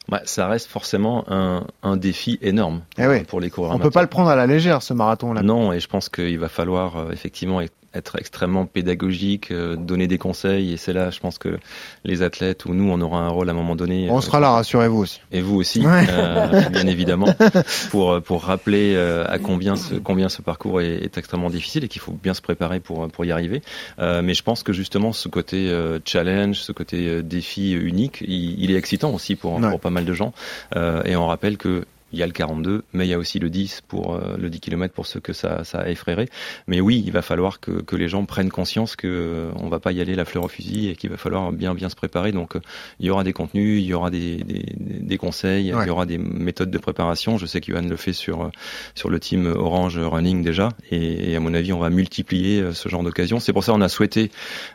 Speaker 11: Bah, ça reste forcément un, un défi énorme
Speaker 3: Eh oui.
Speaker 11: pour les coureurs
Speaker 3: On
Speaker 11: amateurs.
Speaker 3: peut pas le prendre à la légère ce marathon là.
Speaker 11: Non, et je pense qu'il va falloir euh, effectivement e- être extrêmement pédagogique, euh, donner des conseils, et c'est là, je pense que les athlètes ou nous, on aura un rôle à un moment donné.
Speaker 3: On
Speaker 11: euh,
Speaker 3: sera là, rassurez-vous aussi.
Speaker 11: Et vous aussi,
Speaker 3: Ouais.
Speaker 11: euh, bien évidemment, pour pour rappeler à combien ce combien ce parcours est, est extrêmement difficile et qu'il faut bien se préparer pour pour y arriver. Mais je pense que justement ce côté challenge, ce côté défi unique, il, il est excitant aussi pour
Speaker 3: Ouais.
Speaker 11: pour pas mal de gens. Euh, et on rappelle que il y a le 42, mais il y a aussi le 10 pour euh, le 10 km pour ceux que ça, ça effraierait. Mais oui, il va falloir que, que les gens prennent conscience que euh, on va pas y aller la fleur au fusil et qu'il va falloir bien bien se préparer. Donc euh, il y aura des contenus, il y aura des, des, des conseils,
Speaker 3: Ouais.
Speaker 11: il y aura des méthodes de préparation. Je sais que Johan le fait sur euh, sur le team Orange Running déjà, et, et à mon avis on va multiplier euh, ce genre d'occasion. C'est pour ça qu'on a souhaité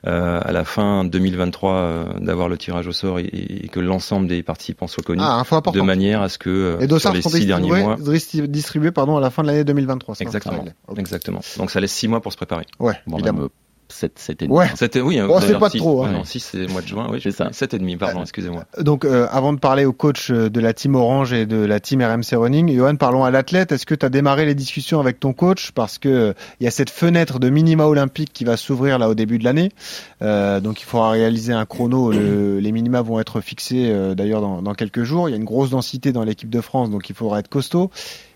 Speaker 11: euh, à la fin 2023 euh, d'avoir le tirage au sort et, et que l'ensemble des participants soient connus
Speaker 3: Ah,
Speaker 11: de manière à ce que sur les
Speaker 3: sont
Speaker 11: six derniers mois
Speaker 3: distribués, pardon, à la fin de l'année 2023. ça,
Speaker 11: Exactement. Exactement. Donc ça laisse six mois pour se préparer.
Speaker 3: Ouais,
Speaker 12: Bon,
Speaker 3: évidemment.
Speaker 12: même, euh, sept- sept et demi.
Speaker 3: Ouais.
Speaker 11: C'était oui.
Speaker 3: Oh, c'est pas trop, hein.
Speaker 11: non, six, c'est le mois de juin. Oui,
Speaker 12: C'est ça.
Speaker 11: Sept et demi. Pardon, excusez-moi.
Speaker 3: Donc, euh, avant de parler au coach euh, de la team Orange et de la team RMC Running, Johan, parlons à l'athlète. Est-ce que tu as démarré les discussions avec ton coach? Parce que euh, il y a cette fenêtre de minima olympique qui va s'ouvrir là au début de l'année. Euh, donc, il faudra réaliser un chrono. Le- les minima vont être fixés euh, d'ailleurs dans, dans quelques jours. Il y a une grosse densité dans l'équipe de France, donc il faudra être costaud.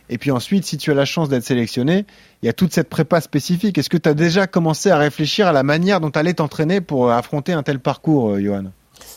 Speaker 3: Et puis ensuite, si tu as la chance d'être sélectionné, il y a toute cette prépa spécifique. Est-ce que tu as déjà commencé à réfléchir à la manière dont tu allais t'entraîner pour euh, affronter un tel parcours, euh, Johan?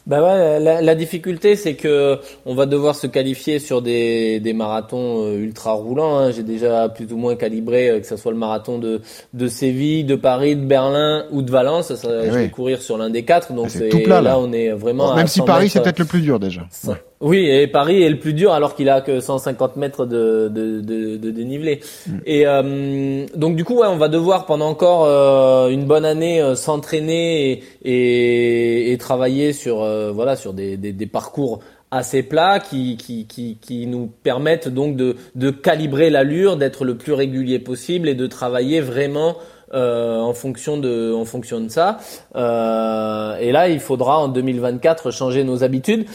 Speaker 4: Bah ouais, la, la difficulté c'est que on va devoir se qualifier sur des, des marathons euh, ultra roulants. hein. J'ai déjà plus ou moins calibré que ce soit le marathon de, de Séville, de Paris, de Berlin ou de Valence. Ça,
Speaker 3: Eh
Speaker 4: je vais courir sur l'un des quatre. Donc
Speaker 3: C'est
Speaker 4: c'est
Speaker 3: tout plat, là.
Speaker 4: on est vraiment.
Speaker 3: Même si
Speaker 4: 100
Speaker 3: Paris, c'est peut-être le plus dur déjà.
Speaker 4: ça- Oui, et Paris est le plus dur alors qu'il a que 150 mètres de, de, de, de dénivelé. Et euh, donc du coup, ouais, on va devoir pendant encore euh, une bonne année euh, s'entraîner et, et, et travailler sur euh, voilà sur des, des, des parcours assez plats qui, qui, qui, qui nous permettent donc de, de calibrer l'allure, d'être le plus régulier possible et de travailler vraiment euh, en fonction de en fonction de ça. Euh, et là, il faudra en 2024 changer nos habitudes.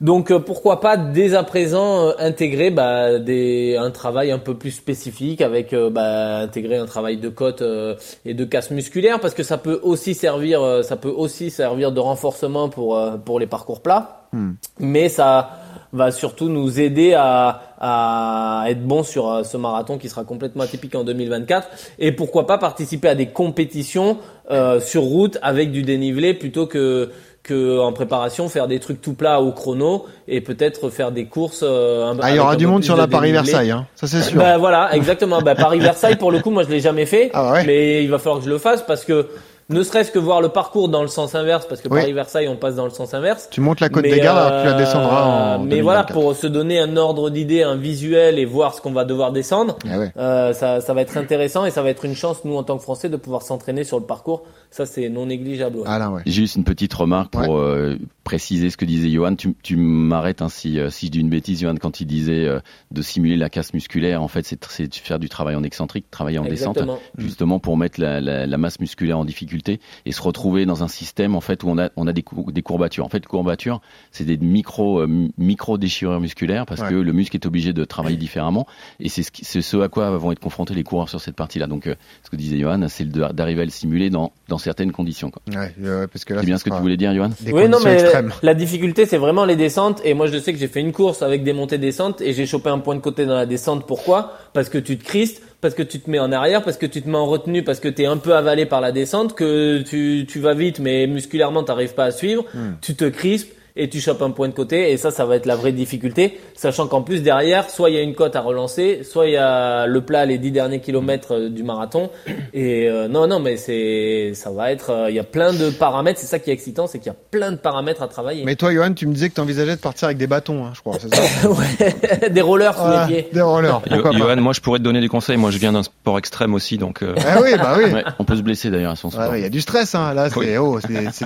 Speaker 4: Donc euh, pourquoi pas dès à présent euh, intégrer bah, des, un travail un peu plus spécifique avec euh, bah, intégrer un travail de côte euh, et de casse musculaire parce que ça peut aussi servir euh, ça peut aussi servir de renforcement pour euh, pour les parcours plats
Speaker 3: Hmm.
Speaker 4: mais ça va surtout nous aider à, à être bon sur ce marathon qui sera complètement atypique en 2024 et pourquoi pas participer à des compétitions euh, sur route avec du dénivelé plutôt que que en préparation faire des trucs tout plats au chrono et peut-être faire des courses euh, un-
Speaker 3: Ah, il y aura du monde sur la
Speaker 4: dénivelé.
Speaker 3: Paris-Versailles, hein. ça c'est sûr.
Speaker 4: Bah, voilà, exactement. Bah, Paris-Versailles, pour le coup, moi, je l'ai jamais fait.
Speaker 3: Ah ouais.
Speaker 4: Mais il va falloir que je le fasse parce que, ne serait-ce que voir le parcours dans le sens inverse, parce que
Speaker 3: Oui.
Speaker 4: Paris-Versailles, on passe dans le sens inverse.
Speaker 3: Tu montes la côte
Speaker 4: Mais,
Speaker 3: des Gardes, alors tu la
Speaker 4: euh,
Speaker 3: descendras en
Speaker 4: Mais voilà,
Speaker 3: 2024.
Speaker 4: pour se donner un ordre d'idée, un visuel et voir ce qu'on va devoir descendre,
Speaker 3: Ah ouais.
Speaker 4: euh, ça, ça va être intéressant et ça va être une chance, nous, en tant que Français, de pouvoir s'entraîner sur le parcours. Ça, c'est non négligeable. ouais.
Speaker 3: Ouais.
Speaker 12: Juste une petite remarque pour euh, préciser ce que disait Johan. Tu, tu m'arrêtes hein, si, euh, si je dis une bêtise, Johan, quand il disait euh, de simuler la casse musculaire. En fait, c'est de faire du travail en excentrique, travailler en
Speaker 4: Exactement.
Speaker 12: descente, justement pour mettre la, la, la masse musculaire en difficulté et se retrouver dans un système en fait où on a, on a des, cou- des courbatures. En fait, courbatures, c'est des micro, euh, micro déchirures musculaires parce
Speaker 3: Ouais.
Speaker 12: que le muscle est obligé de travailler différemment et c'est ce, à quoi vont être confrontés les coureurs sur cette partie-là. Donc, euh, ce que disait Johan, c'est d'arriver à le simuler dans, dans certaines conditions. quoi.
Speaker 3: Ouais, euh, parce que là,
Speaker 12: C'est bien ce que tu voulais dire, Johan?
Speaker 3: Des
Speaker 4: Oui, non,
Speaker 3: conditions
Speaker 4: mais
Speaker 3: extrême.
Speaker 4: la difficulté, c'est vraiment les descentes. Et moi, je sais que j'ai fait une course avec des montées descentes et j'ai chopé un point de côté dans la descente. Pourquoi? Parce que tu te cristes, parce que tu te mets en arrière, parce que tu te mets en retenue, parce que tu es un peu avalé par la descente, que tu, tu vas vite, mais musculairement, t'arrives pas à suivre.
Speaker 3: Hmm.
Speaker 4: Tu te crispes et tu chopes un point de côté. Et ça, ça va être la vraie difficulté. Sachant qu'en plus, derrière, soit il y a une cote à relancer, soit il y a le plat les 10 derniers kilomètres euh, du marathon. Et euh, non, non, mais c'est, ça va être, euh, il y a plein de paramètres. C'est ça qui est excitant, c'est qu'il y a plein de paramètres à travailler.
Speaker 3: Mais toi, Johan, tu me disais que tu envisageais de partir avec des bâtons, hein, je crois. c'est ça
Speaker 4: Ouais, des rollers sous
Speaker 3: Ah,
Speaker 4: les pieds.
Speaker 3: Des rollers. Pourquoi
Speaker 11: Johan, moi je pourrais te donner des conseils. Moi je viens d'un sport extrême aussi, donc. euh,
Speaker 3: Ah oui, bah oui.
Speaker 12: Ouais, on peut se blesser d'ailleurs à son sport.
Speaker 3: Ouais, ouais, Il y a du stress, hein. là, c'est oh,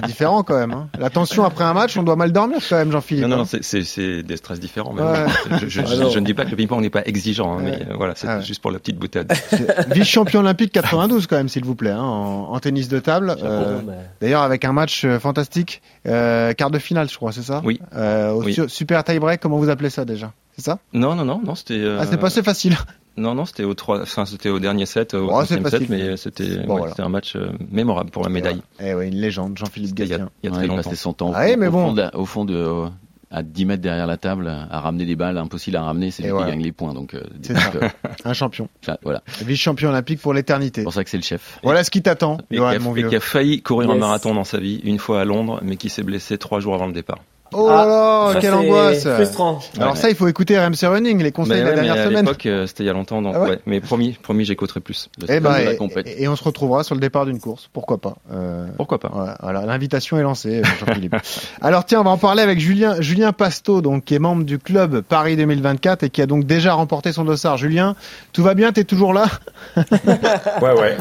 Speaker 3: différent quand même. Hein. La tension après un match, on doit mal dormir quand même, Jean-Philippe.
Speaker 11: Non, non,
Speaker 3: hein.
Speaker 11: non, c'est- c'est c'est des stress différents. mais
Speaker 3: Ouais.
Speaker 11: bon, je, je- je-
Speaker 3: Alors.
Speaker 11: je ne dis pas que le ping-pong n'est pas exigeant, hein,
Speaker 3: Ouais.
Speaker 11: mais euh, voilà, c'est
Speaker 3: Ah ouais.
Speaker 11: juste pour la petite boutade.
Speaker 3: Vice-champion olympique 92 quand même, s'il vous plaît, hein, en, en tennis de table. Euh. D'ailleurs, avec un match euh, fantastique, euh, quart de finale, je crois, c'est ça?
Speaker 11: Oui.
Speaker 3: Euh, au
Speaker 11: Oui.
Speaker 3: su- super tie-break, comment vous appelez ça déjà? C'est ça?
Speaker 11: Non, non, non, non, c'était. euh,
Speaker 3: Ah, c'est pas assez facile.
Speaker 11: Non, non, c'était au trois, enfin, c'était au dernier set, au
Speaker 3: Oh, facile.
Speaker 11: set, mais c'était,
Speaker 3: Bon,
Speaker 11: ouais,
Speaker 3: voilà.
Speaker 11: c'était un match euh, mémorable pour la médaille.
Speaker 3: Eh oui, une légende, Jean-Philippe
Speaker 11: Il y a,
Speaker 3: Gatien.
Speaker 11: il y a
Speaker 12: Ouais,
Speaker 11: très
Speaker 12: il
Speaker 11: longtemps.
Speaker 12: passait son temps au,
Speaker 3: Ah oui, mais
Speaker 12: au
Speaker 3: bon.
Speaker 12: fond de, au fond de euh, à 10 mètres derrière la table, à ramener des balles, impossible à ramener, c'est
Speaker 3: Et
Speaker 12: lui qui gagne les points. Donc, euh,
Speaker 3: C'est Un champion.
Speaker 12: ça, voilà.
Speaker 3: Vice-champion olympique pour l'éternité.
Speaker 12: C'est pour ça que c'est le chef.
Speaker 3: Voilà ce qui t'attend,
Speaker 11: Et,
Speaker 3: Johan,
Speaker 11: a,
Speaker 3: mon
Speaker 11: et
Speaker 3: vieux.
Speaker 11: qui a failli courir un marathon dans sa vie une fois à Londres, mais qui s'est blessé trois jours avant le départ.
Speaker 3: Oh là là,
Speaker 4: Ça,
Speaker 3: quelle
Speaker 4: c'est
Speaker 3: angoisse
Speaker 4: Frustrant.
Speaker 3: Alors
Speaker 11: Ouais.
Speaker 3: ça, il faut écouter RMC Running, les conseils
Speaker 11: Mais,
Speaker 3: de la dernière
Speaker 11: à
Speaker 3: semaine.
Speaker 11: l'époque, euh, c'était il y a longtemps, donc
Speaker 3: Ah ouais
Speaker 11: ouais. Mais promis, promis, j'écouterai plus.
Speaker 3: Eh ben, et,
Speaker 12: compète.
Speaker 3: et- et on se retrouvera sur le départ d'une course, pourquoi pas. Euh,
Speaker 11: Pourquoi pas
Speaker 3: Voilà, voilà, l'invitation est lancée, euh, Jean-Philippe. Alors tiens, on va en parler avec Julien, Julien Pasto, donc qui est membre du club Paris 2024 et qui a donc déjà remporté son dossard. Julien, tout va bien? T'es toujours là?
Speaker 1: Ouais, ouais.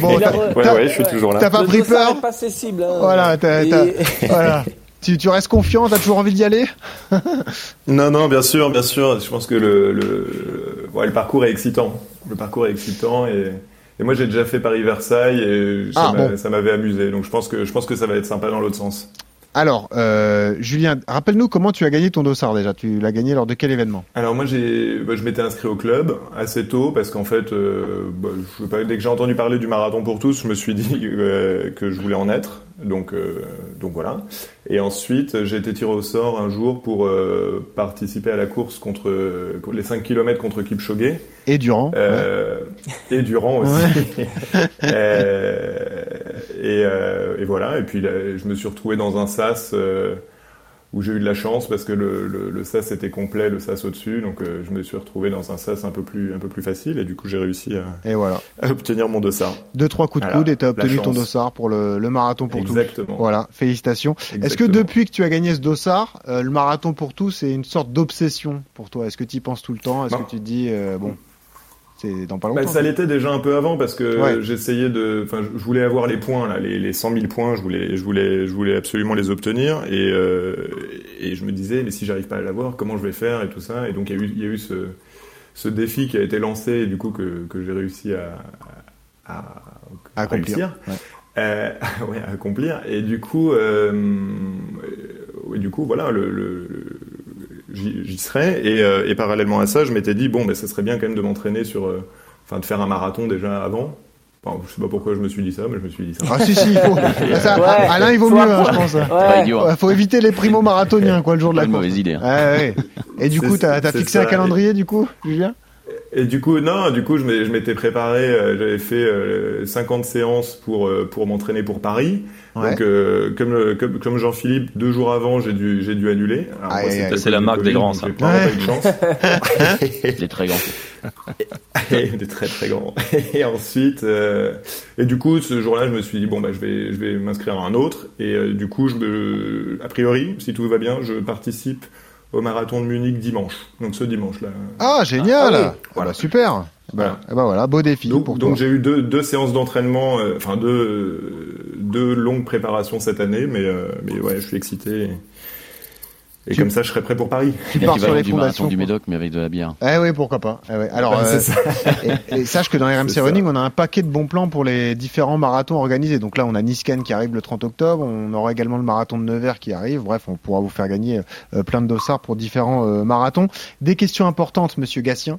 Speaker 3: Bon,
Speaker 1: Ouais, ouais, je suis toujours là.
Speaker 3: T'as pas
Speaker 4: Le
Speaker 3: pris peur?
Speaker 4: pas accessible. hein.
Speaker 3: Voilà, t'as-
Speaker 4: Et-
Speaker 3: t'as- voilà. Tu, tu restes confiant T'as toujours envie d'y aller?
Speaker 1: Non, non, bien sûr, bien sûr. Je pense que le, le, ouais, le parcours est excitant. Le parcours est excitant et, et moi j'ai déjà fait Paris-Versailles et ça
Speaker 3: Ah, bon.
Speaker 1: ça m'avait amusé. Donc je pense que je pense que ça va être sympa dans l'autre sens.
Speaker 3: Alors, euh, Julien, rappelle-nous comment tu as gagné ton dossard déjà. Tu l'as gagné lors de quel événement?
Speaker 1: Alors moi j'ai, bah, je m'étais inscrit au club assez tôt parce qu'en fait, euh, bah, je dès que j'ai entendu parler du marathon pour tous, je me suis dit euh, que je voulais en être. Donc euh, donc voilà. Et ensuite j'ai été tiré au sort un jour pour euh, participer à la course contre les 5 km contre Kipchoge.
Speaker 3: Et Durand
Speaker 1: Euh, et Durand aussi. Et, et voilà. Et puis là, je me suis retrouvé dans un sas où j'ai eu de la chance parce que le, le, le sas était complet, le sas au-dessus. Donc euh, je me suis retrouvé dans un sas un peu plus, un peu plus facile et du coup j'ai réussi à,
Speaker 3: Et voilà.
Speaker 1: à obtenir mon dossard.
Speaker 3: Deux, trois coups de
Speaker 1: Voilà,
Speaker 3: coude et t'as
Speaker 1: la
Speaker 3: obtenu ton dossard pour le, le marathon pour tous.
Speaker 1: Exactement.
Speaker 3: Voilà, félicitations. Est-ce que depuis que tu as gagné ce dossard, euh, le marathon pour tous, c'est une sorte d'obsession pour toi? Est-ce que tu y penses tout le temps? Est-ce
Speaker 1: Non.
Speaker 3: que tu te dis, euh, bon, c'est dans pas
Speaker 1: Bah, ça l'était déjà un peu avant parce que
Speaker 3: Ouais.
Speaker 1: j'essayais de, enfin, je voulais avoir les points là, les, les 100 000 points, je voulais, je voulais, je voulais absolument les obtenir et euh, et je me disais mais si j'arrive pas à l'avoir, comment je vais faire et tout ça et donc il y a eu, il y a eu ce ce défi qui a été lancé et du coup que que j'ai réussi à à, à
Speaker 3: Accomplir.
Speaker 1: réussir.
Speaker 3: Ouais.
Speaker 1: Euh, ouais, accomplir. Et du coup, euh, euh, du coup, voilà, le- j'y serais. Et, euh, et parallèlement à ça, je m'étais dit bon, ben, ça serait bien quand même de m'entraîner sur, euh, enfin, de faire un marathon déjà avant. Enfin, je sais pas pourquoi je me suis dit ça, mais je me suis dit ça.
Speaker 3: Ah si si, il faut. Ça,
Speaker 4: Ouais.
Speaker 3: Alain, il vaut mieux, hein, je pense.
Speaker 12: Pas
Speaker 4: Ouais.
Speaker 12: idiot. hein.
Speaker 3: Faut éviter les primo marathoniens quoi le jour de la
Speaker 12: une
Speaker 3: course.
Speaker 12: mauvaise idée. hein.
Speaker 3: Ouais. Et du coup, t'as as fixé
Speaker 1: ça.
Speaker 3: un calendrier du coup, Julien?
Speaker 1: Et du coup, non, du coup, je m'étais préparé, euh, j'avais fait euh, 50 séances pour, euh, pour m'entraîner pour Paris.
Speaker 3: Ouais.
Speaker 1: Donc, euh, comme, comme, comme Jean-Philippe, deux jours avant, j'ai dû, j'ai dû annuler.
Speaker 11: C'est la marque des grands, ça.
Speaker 1: Pas de chance.
Speaker 12: Il est très grand.
Speaker 1: des très très grands. Et ensuite, euh, et du coup, ce jour-là, je me suis dit bon bah je vais je vais m'inscrire à un autre. Et euh, du coup, je me, a priori, si tout va bien, je participe au marathon de Munich dimanche. Donc ce dimanche-là.
Speaker 3: Ah génial.
Speaker 1: Ah oui.
Speaker 3: Ah,
Speaker 1: Voilà.
Speaker 3: bah, super. Bah, eh ben voilà, beau défi
Speaker 1: Donc,
Speaker 3: pour
Speaker 1: donc
Speaker 3: toi.
Speaker 1: j'ai eu deux, deux séances d'entraînement, euh, enfin deux, deux longues préparations cette année, mais, euh, mais ouais, je suis excité. Et
Speaker 3: Tu-
Speaker 1: comme ça, je serai prêt pour Paris.
Speaker 3: Tu pars sur les
Speaker 12: du
Speaker 3: fondations.
Speaker 12: marathon du Médoc, mais avec de la bière.
Speaker 3: Eh oui, pourquoi pas. Eh. Alors, euh,
Speaker 1: ça.
Speaker 3: et, et sache que dans RMC
Speaker 1: ça.
Speaker 3: Running, on a un paquet de bons plans pour les différents marathons organisés. Donc là, on a Nisken qui arrive le 30 octobre. On aura également le marathon de Nevers qui arrive. Bref, on pourra vous faire gagner euh, plein de dossards pour différents euh, marathons. Des questions importantes, Monsieur Gatien.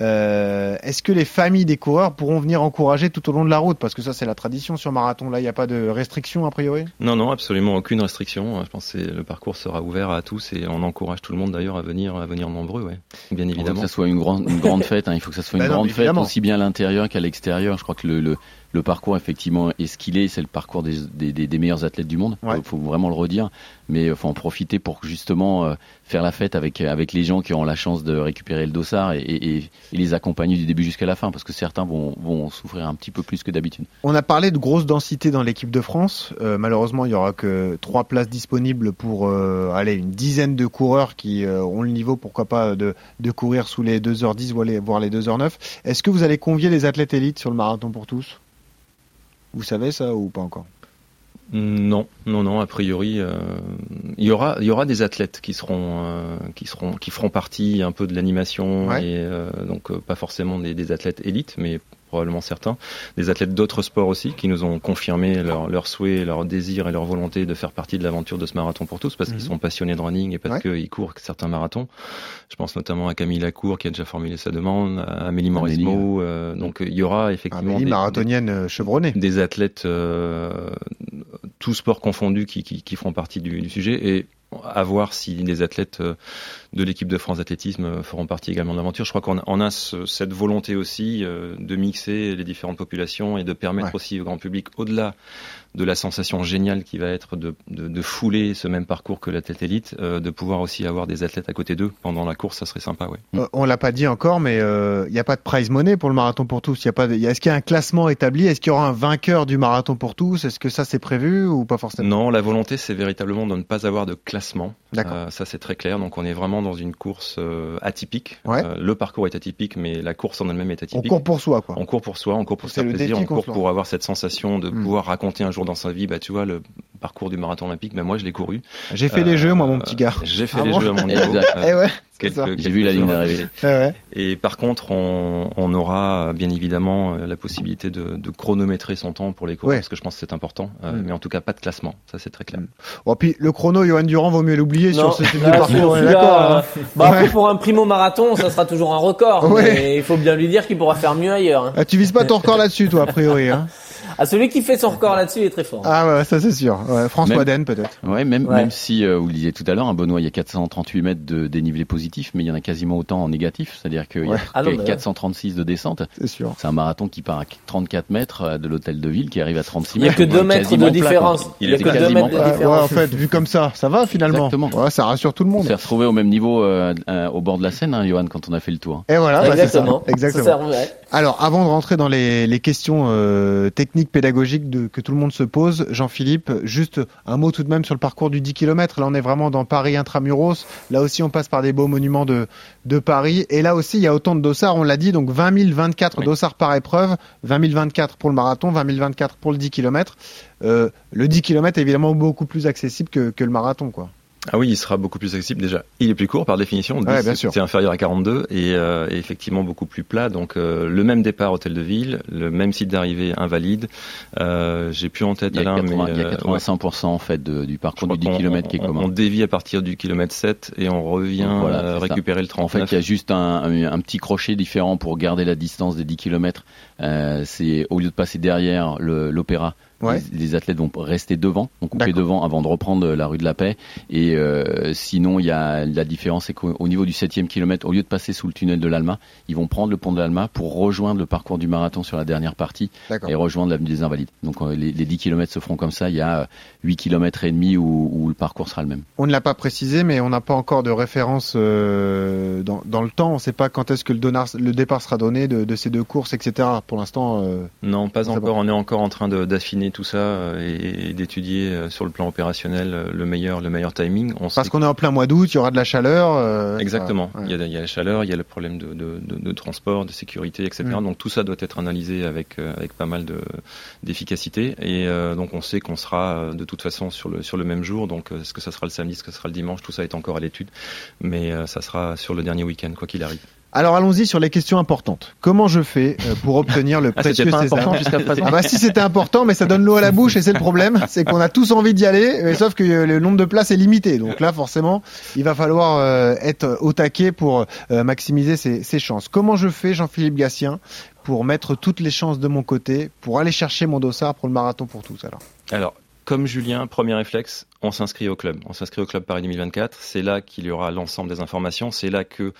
Speaker 3: Euh, Est-ce que les familles des coureurs pourront venir encourager tout au long de la route? Parce que ça, c'est la tradition sur marathon. Là, il n'y a pas de restriction a priori?
Speaker 11: Non, non, absolument aucune restriction. Je pense que le parcours sera ouvert à tous et on encourage tout le monde d'ailleurs à venir, à venir nombreux, ouais. Bien
Speaker 12: Il faut
Speaker 11: évidemment.
Speaker 12: que ça soit une grande, une grande fête. hein. Il faut que ça soit une
Speaker 3: non,
Speaker 12: grande fête,
Speaker 3: évidemment.
Speaker 12: aussi bien à l'intérieur qu'à l'extérieur. Je crois que le, le, le parcours, effectivement, est ce qu'il est. C'est le parcours des, des, des- des meilleurs athlètes du monde. Il
Speaker 3: Ouais.
Speaker 12: faut vraiment le redire. Mais il faut en profiter pour justement euh, faire la fête avec, avec les gens qui auront la chance de récupérer le dossard et, et, les accompagner du début jusqu'à la fin. Parce que certains vont, vont souffrir un petit peu plus que d'habitude.
Speaker 3: On a parlé de grosse densité dans l'équipe de France. Euh, malheureusement, il y aura que trois places disponibles pour euh, aller une dizaine de coureurs qui euh, ont le niveau, pourquoi pas, de, de courir sous les 2h10 voire les, voire les 2h09. Est-ce que vous allez convier les athlètes élites sur le marathon pour tous? Vous savez ça ou pas encore?
Speaker 11: Non, non, non. A priori, euh, il y aura, il y aura des athlètes qui seront, euh, qui seront, qui feront partie un peu de l'animation
Speaker 3: Ouais.
Speaker 11: et euh, donc pas forcément des, des athlètes élites, mais probablement certains, des athlètes d'autres sports aussi qui nous ont confirmé leur, leur souhait, leur désir et leur volonté de faire partie de l'aventure de ce marathon pour tous parce qu'ils
Speaker 3: Mhm.
Speaker 11: sont passionnés de running et parce
Speaker 3: Ouais.
Speaker 11: qu'ils courent certains marathons. Je pense notamment à Camille Lacour qui a déjà formulé sa demande, à Amélie Morismo. euh, donc il y aura effectivement
Speaker 3: Amélie,
Speaker 11: des-
Speaker 3: marathonienne euh, chevronnée.
Speaker 11: des athlètes, euh, tous sports confondus, qui, qui, qui font partie du, du sujet. Et à voir si des athlètes euh, de l'équipe de France d'athlétisme euh, feront partie également de l'aventure. Je crois qu'on a, on a ce- cette volonté aussi euh, de mixer les différentes populations et de permettre
Speaker 3: Ouais.
Speaker 11: aussi au grand public, au-delà de la sensation géniale qui va être de, de, de fouler ce même parcours que l'athlète élite, euh, de pouvoir aussi avoir des athlètes à côté d'eux pendant la course, ça serait sympa, ouais.
Speaker 3: Euh, on l'a pas dit encore, mais euh, il n'y a pas de prize money pour le marathon pour tous. Y a pas. de- Est-ce qu'il y a un classement établi? Est-ce qu'il y aura un vainqueur du marathon pour tous? Est-ce que ça c'est prévu ou pas forcément?
Speaker 11: Non, la volonté, c'est véritablement de ne pas avoir de classement.
Speaker 3: D'accord.
Speaker 11: Euh, ça, c'est très clair. Donc, on est vraiment dans une course euh, atypique.
Speaker 3: Ouais.
Speaker 11: Euh, le parcours est atypique, mais la course en elle-même est
Speaker 3: On
Speaker 11: atypique.
Speaker 3: court pour soi, quoi.
Speaker 11: On court pour soi, on court pour se faire plaisir, on court pour avoir cette sensation de
Speaker 3: Mm.
Speaker 11: pouvoir raconter un jour dans sa vie, bah tu vois, le parcours du marathon olympique, ben moi je l'ai couru.
Speaker 3: J'ai fait les
Speaker 11: Euh,
Speaker 3: jeux, moi, mon petit gars.
Speaker 11: J'ai fait
Speaker 3: Ah
Speaker 11: les
Speaker 3: bon
Speaker 11: jeux à mon niveau.
Speaker 12: Exact.
Speaker 11: Euh,
Speaker 3: Eh ouais.
Speaker 11: quelques-
Speaker 3: ça.
Speaker 11: quelques
Speaker 12: J'ai vu la ligne d'arrivée.
Speaker 3: Eh ouais.
Speaker 11: et par contre, on, on aura bien évidemment euh, la possibilité de, de chronométrer son temps pour les
Speaker 3: Ouais.
Speaker 11: parce que je pense que c'est important. Euh,
Speaker 3: Mm.
Speaker 11: Mais en tout cas, pas de classement, ça c'est très clair.
Speaker 3: Bon, puis le chrono, Johan Durand, vaut mieux l'oublier sur ce type de parcours. d'accord.
Speaker 4: euh,
Speaker 3: hein.
Speaker 4: bah, après, pour un primo marathon, ça sera toujours un record.
Speaker 3: Ouais.
Speaker 4: Mais il faut bien lui dire qu'il pourra faire mieux ailleurs. hein.
Speaker 3: Ah, tu vises pas ton record là-dessus, toi, a priori. Hein
Speaker 4: Ah, celui qui fait son record là-dessus est très fort.
Speaker 3: ah ouais, ça c'est sûr. Ouais, François
Speaker 12: Même-
Speaker 3: Den, peut-être.
Speaker 12: Ouais, même,
Speaker 4: Ouais.
Speaker 12: même si, euh, vous le disiez tout à l'heure, un Benoît, il y a 438 mètres de dénivelé positif, mais il y en a quasiment autant en négatif. C'est-à-dire qu'il y a
Speaker 4: Ah non, mais ouais.
Speaker 12: 436 de descente.
Speaker 3: C'est sûr.
Speaker 12: C'est un marathon qui part à 34 mètres euh, de l'hôtel de ville, qui arrive à 36
Speaker 4: Il y a
Speaker 12: mètres.
Speaker 4: que
Speaker 12: donc
Speaker 4: deux mètres
Speaker 12: quasiment
Speaker 4: de différence.
Speaker 11: Il
Speaker 4: Il y a que deux
Speaker 12: quasiment
Speaker 4: mètres de différence.
Speaker 3: en fait, vu comme ça, ça va finalement.
Speaker 12: Exactement.
Speaker 3: Ouais, ça rassure tout le
Speaker 12: On
Speaker 3: monde.
Speaker 12: s'est retrouvé au même niveau euh, euh, au bord de la Seine, hein, Johan, quand on a fait le tour.
Speaker 3: Et voilà, bah, ça.
Speaker 4: Exactement.
Speaker 3: Exactement.
Speaker 4: Ça sert- ouais.
Speaker 3: Alors, avant de rentrer dans les, les questions euh, techniques, pédagogiques de, que tout le monde se pose, Jean-Philippe, juste un mot tout de même sur le parcours du 10 km. Là, on est vraiment dans Paris intramuros. Là aussi, on passe par des beaux monuments de, de Paris. Et là aussi, il y a autant de dossards, on l'a dit, donc 20 024
Speaker 11: Oui.
Speaker 3: dossards par épreuve, 20 024 pour le marathon, 20 024 pour le 10 km. Euh, le 10 km est évidemment beaucoup plus accessible que, que le marathon, quoi.
Speaker 11: Ah oui, il sera beaucoup plus accessible déjà. Il est plus court par définition,
Speaker 3: Ouais,
Speaker 11: 10,
Speaker 3: bien sûr.
Speaker 11: c'est inférieur à 42 et, euh, et effectivement beaucoup plus plat. Donc euh, le même départ hôtel de ville, le même site d'arrivée invalide. Euh, J'ai plus en tête
Speaker 12: Il y a,
Speaker 11: Alain,
Speaker 12: 80
Speaker 11: mais
Speaker 12: il y a
Speaker 11: euh, ouais.
Speaker 12: 85% en fait de- du parcours du 10
Speaker 11: qu'on-
Speaker 12: km qui est
Speaker 11: on-
Speaker 12: commun.
Speaker 11: On dévie à partir du kilomètre 7 et on revient
Speaker 12: Donc voilà,
Speaker 11: euh,
Speaker 12: ça.
Speaker 11: récupérer le 39.
Speaker 12: En fait, il y a juste un, un, un petit crochet différent pour garder la distance des 10 km. Euh, c'est au lieu de passer derrière le- l'opéra,
Speaker 3: Ouais.
Speaker 12: les, les athlètes vont rester devant, vont couper devant avant de reprendre la rue de la Paix. Et euh, sinon, il y a la différence, c'est qu'au au niveau du 7 kilomètre, au lieu de passer sous le tunnel de l'Alma, ils vont prendre le pont de l'Alma pour rejoindre le parcours du marathon sur la dernière partie et rejoindre l'avenue des Invalides. Donc euh, les, les 10 km se feront comme ça. Il y a euh, 8 km et demi où, où le parcours sera le même.
Speaker 3: On ne l'a pas précisé, mais on n'a pas encore de référence euh, dans, dans le temps. On ne sait pas quand est-ce que le, donar- le départ sera donné de, de ces deux courses, etc. Pour l'instant, euh,
Speaker 11: Non, pas encore. On est encore en train de- d'affiner tout ça euh, et, et d'étudier euh, sur le plan opérationnel euh, le meilleur, le meilleur timing. On
Speaker 3: Parce qu'on est en plein mois d'août, il y aura de la chaleur. euh,
Speaker 11: Exactement.
Speaker 3: ouais.
Speaker 11: Il, y a, il y a la chaleur, il y a le problème de, de, de, de transport, de sécurité, etc.
Speaker 3: Mm.
Speaker 11: Donc tout ça doit être analysé avec avec pas mal de d'efficacité. Et euh, donc on sait qu'on sera de toute façon sur le sur le même jour. Donc est-ce que ça sera le samedi, est-ce que ça sera le dimanche, tout ça est encore à l'étude. Mais euh, ça sera sur le dernier week-end quoi qu'il arrive.
Speaker 3: Alors allons-y sur les questions importantes. Comment je fais euh, pour obtenir le
Speaker 11: Ah,
Speaker 3: précieux
Speaker 11: jusqu'à présent
Speaker 3: Ah bah si c'était important, mais ça donne l'eau à la bouche et c'est le problème, c'est qu'on a tous envie d'y aller, mais sauf que euh, le nombre de places est limité. Donc là forcément, il va falloir euh, être au taquet pour euh, maximiser ses, ses chances. Comment je fais, Jean-Philippe Gatien, pour mettre toutes les chances de mon côté, pour aller chercher mon dossard pour le marathon pour tous alors?
Speaker 11: Alors, comme Julien, premier réflexe, on s'inscrit au club. On s'inscrit au club Paris 2024. C'est là qu'il y aura l'ensemble des informations. C'est là que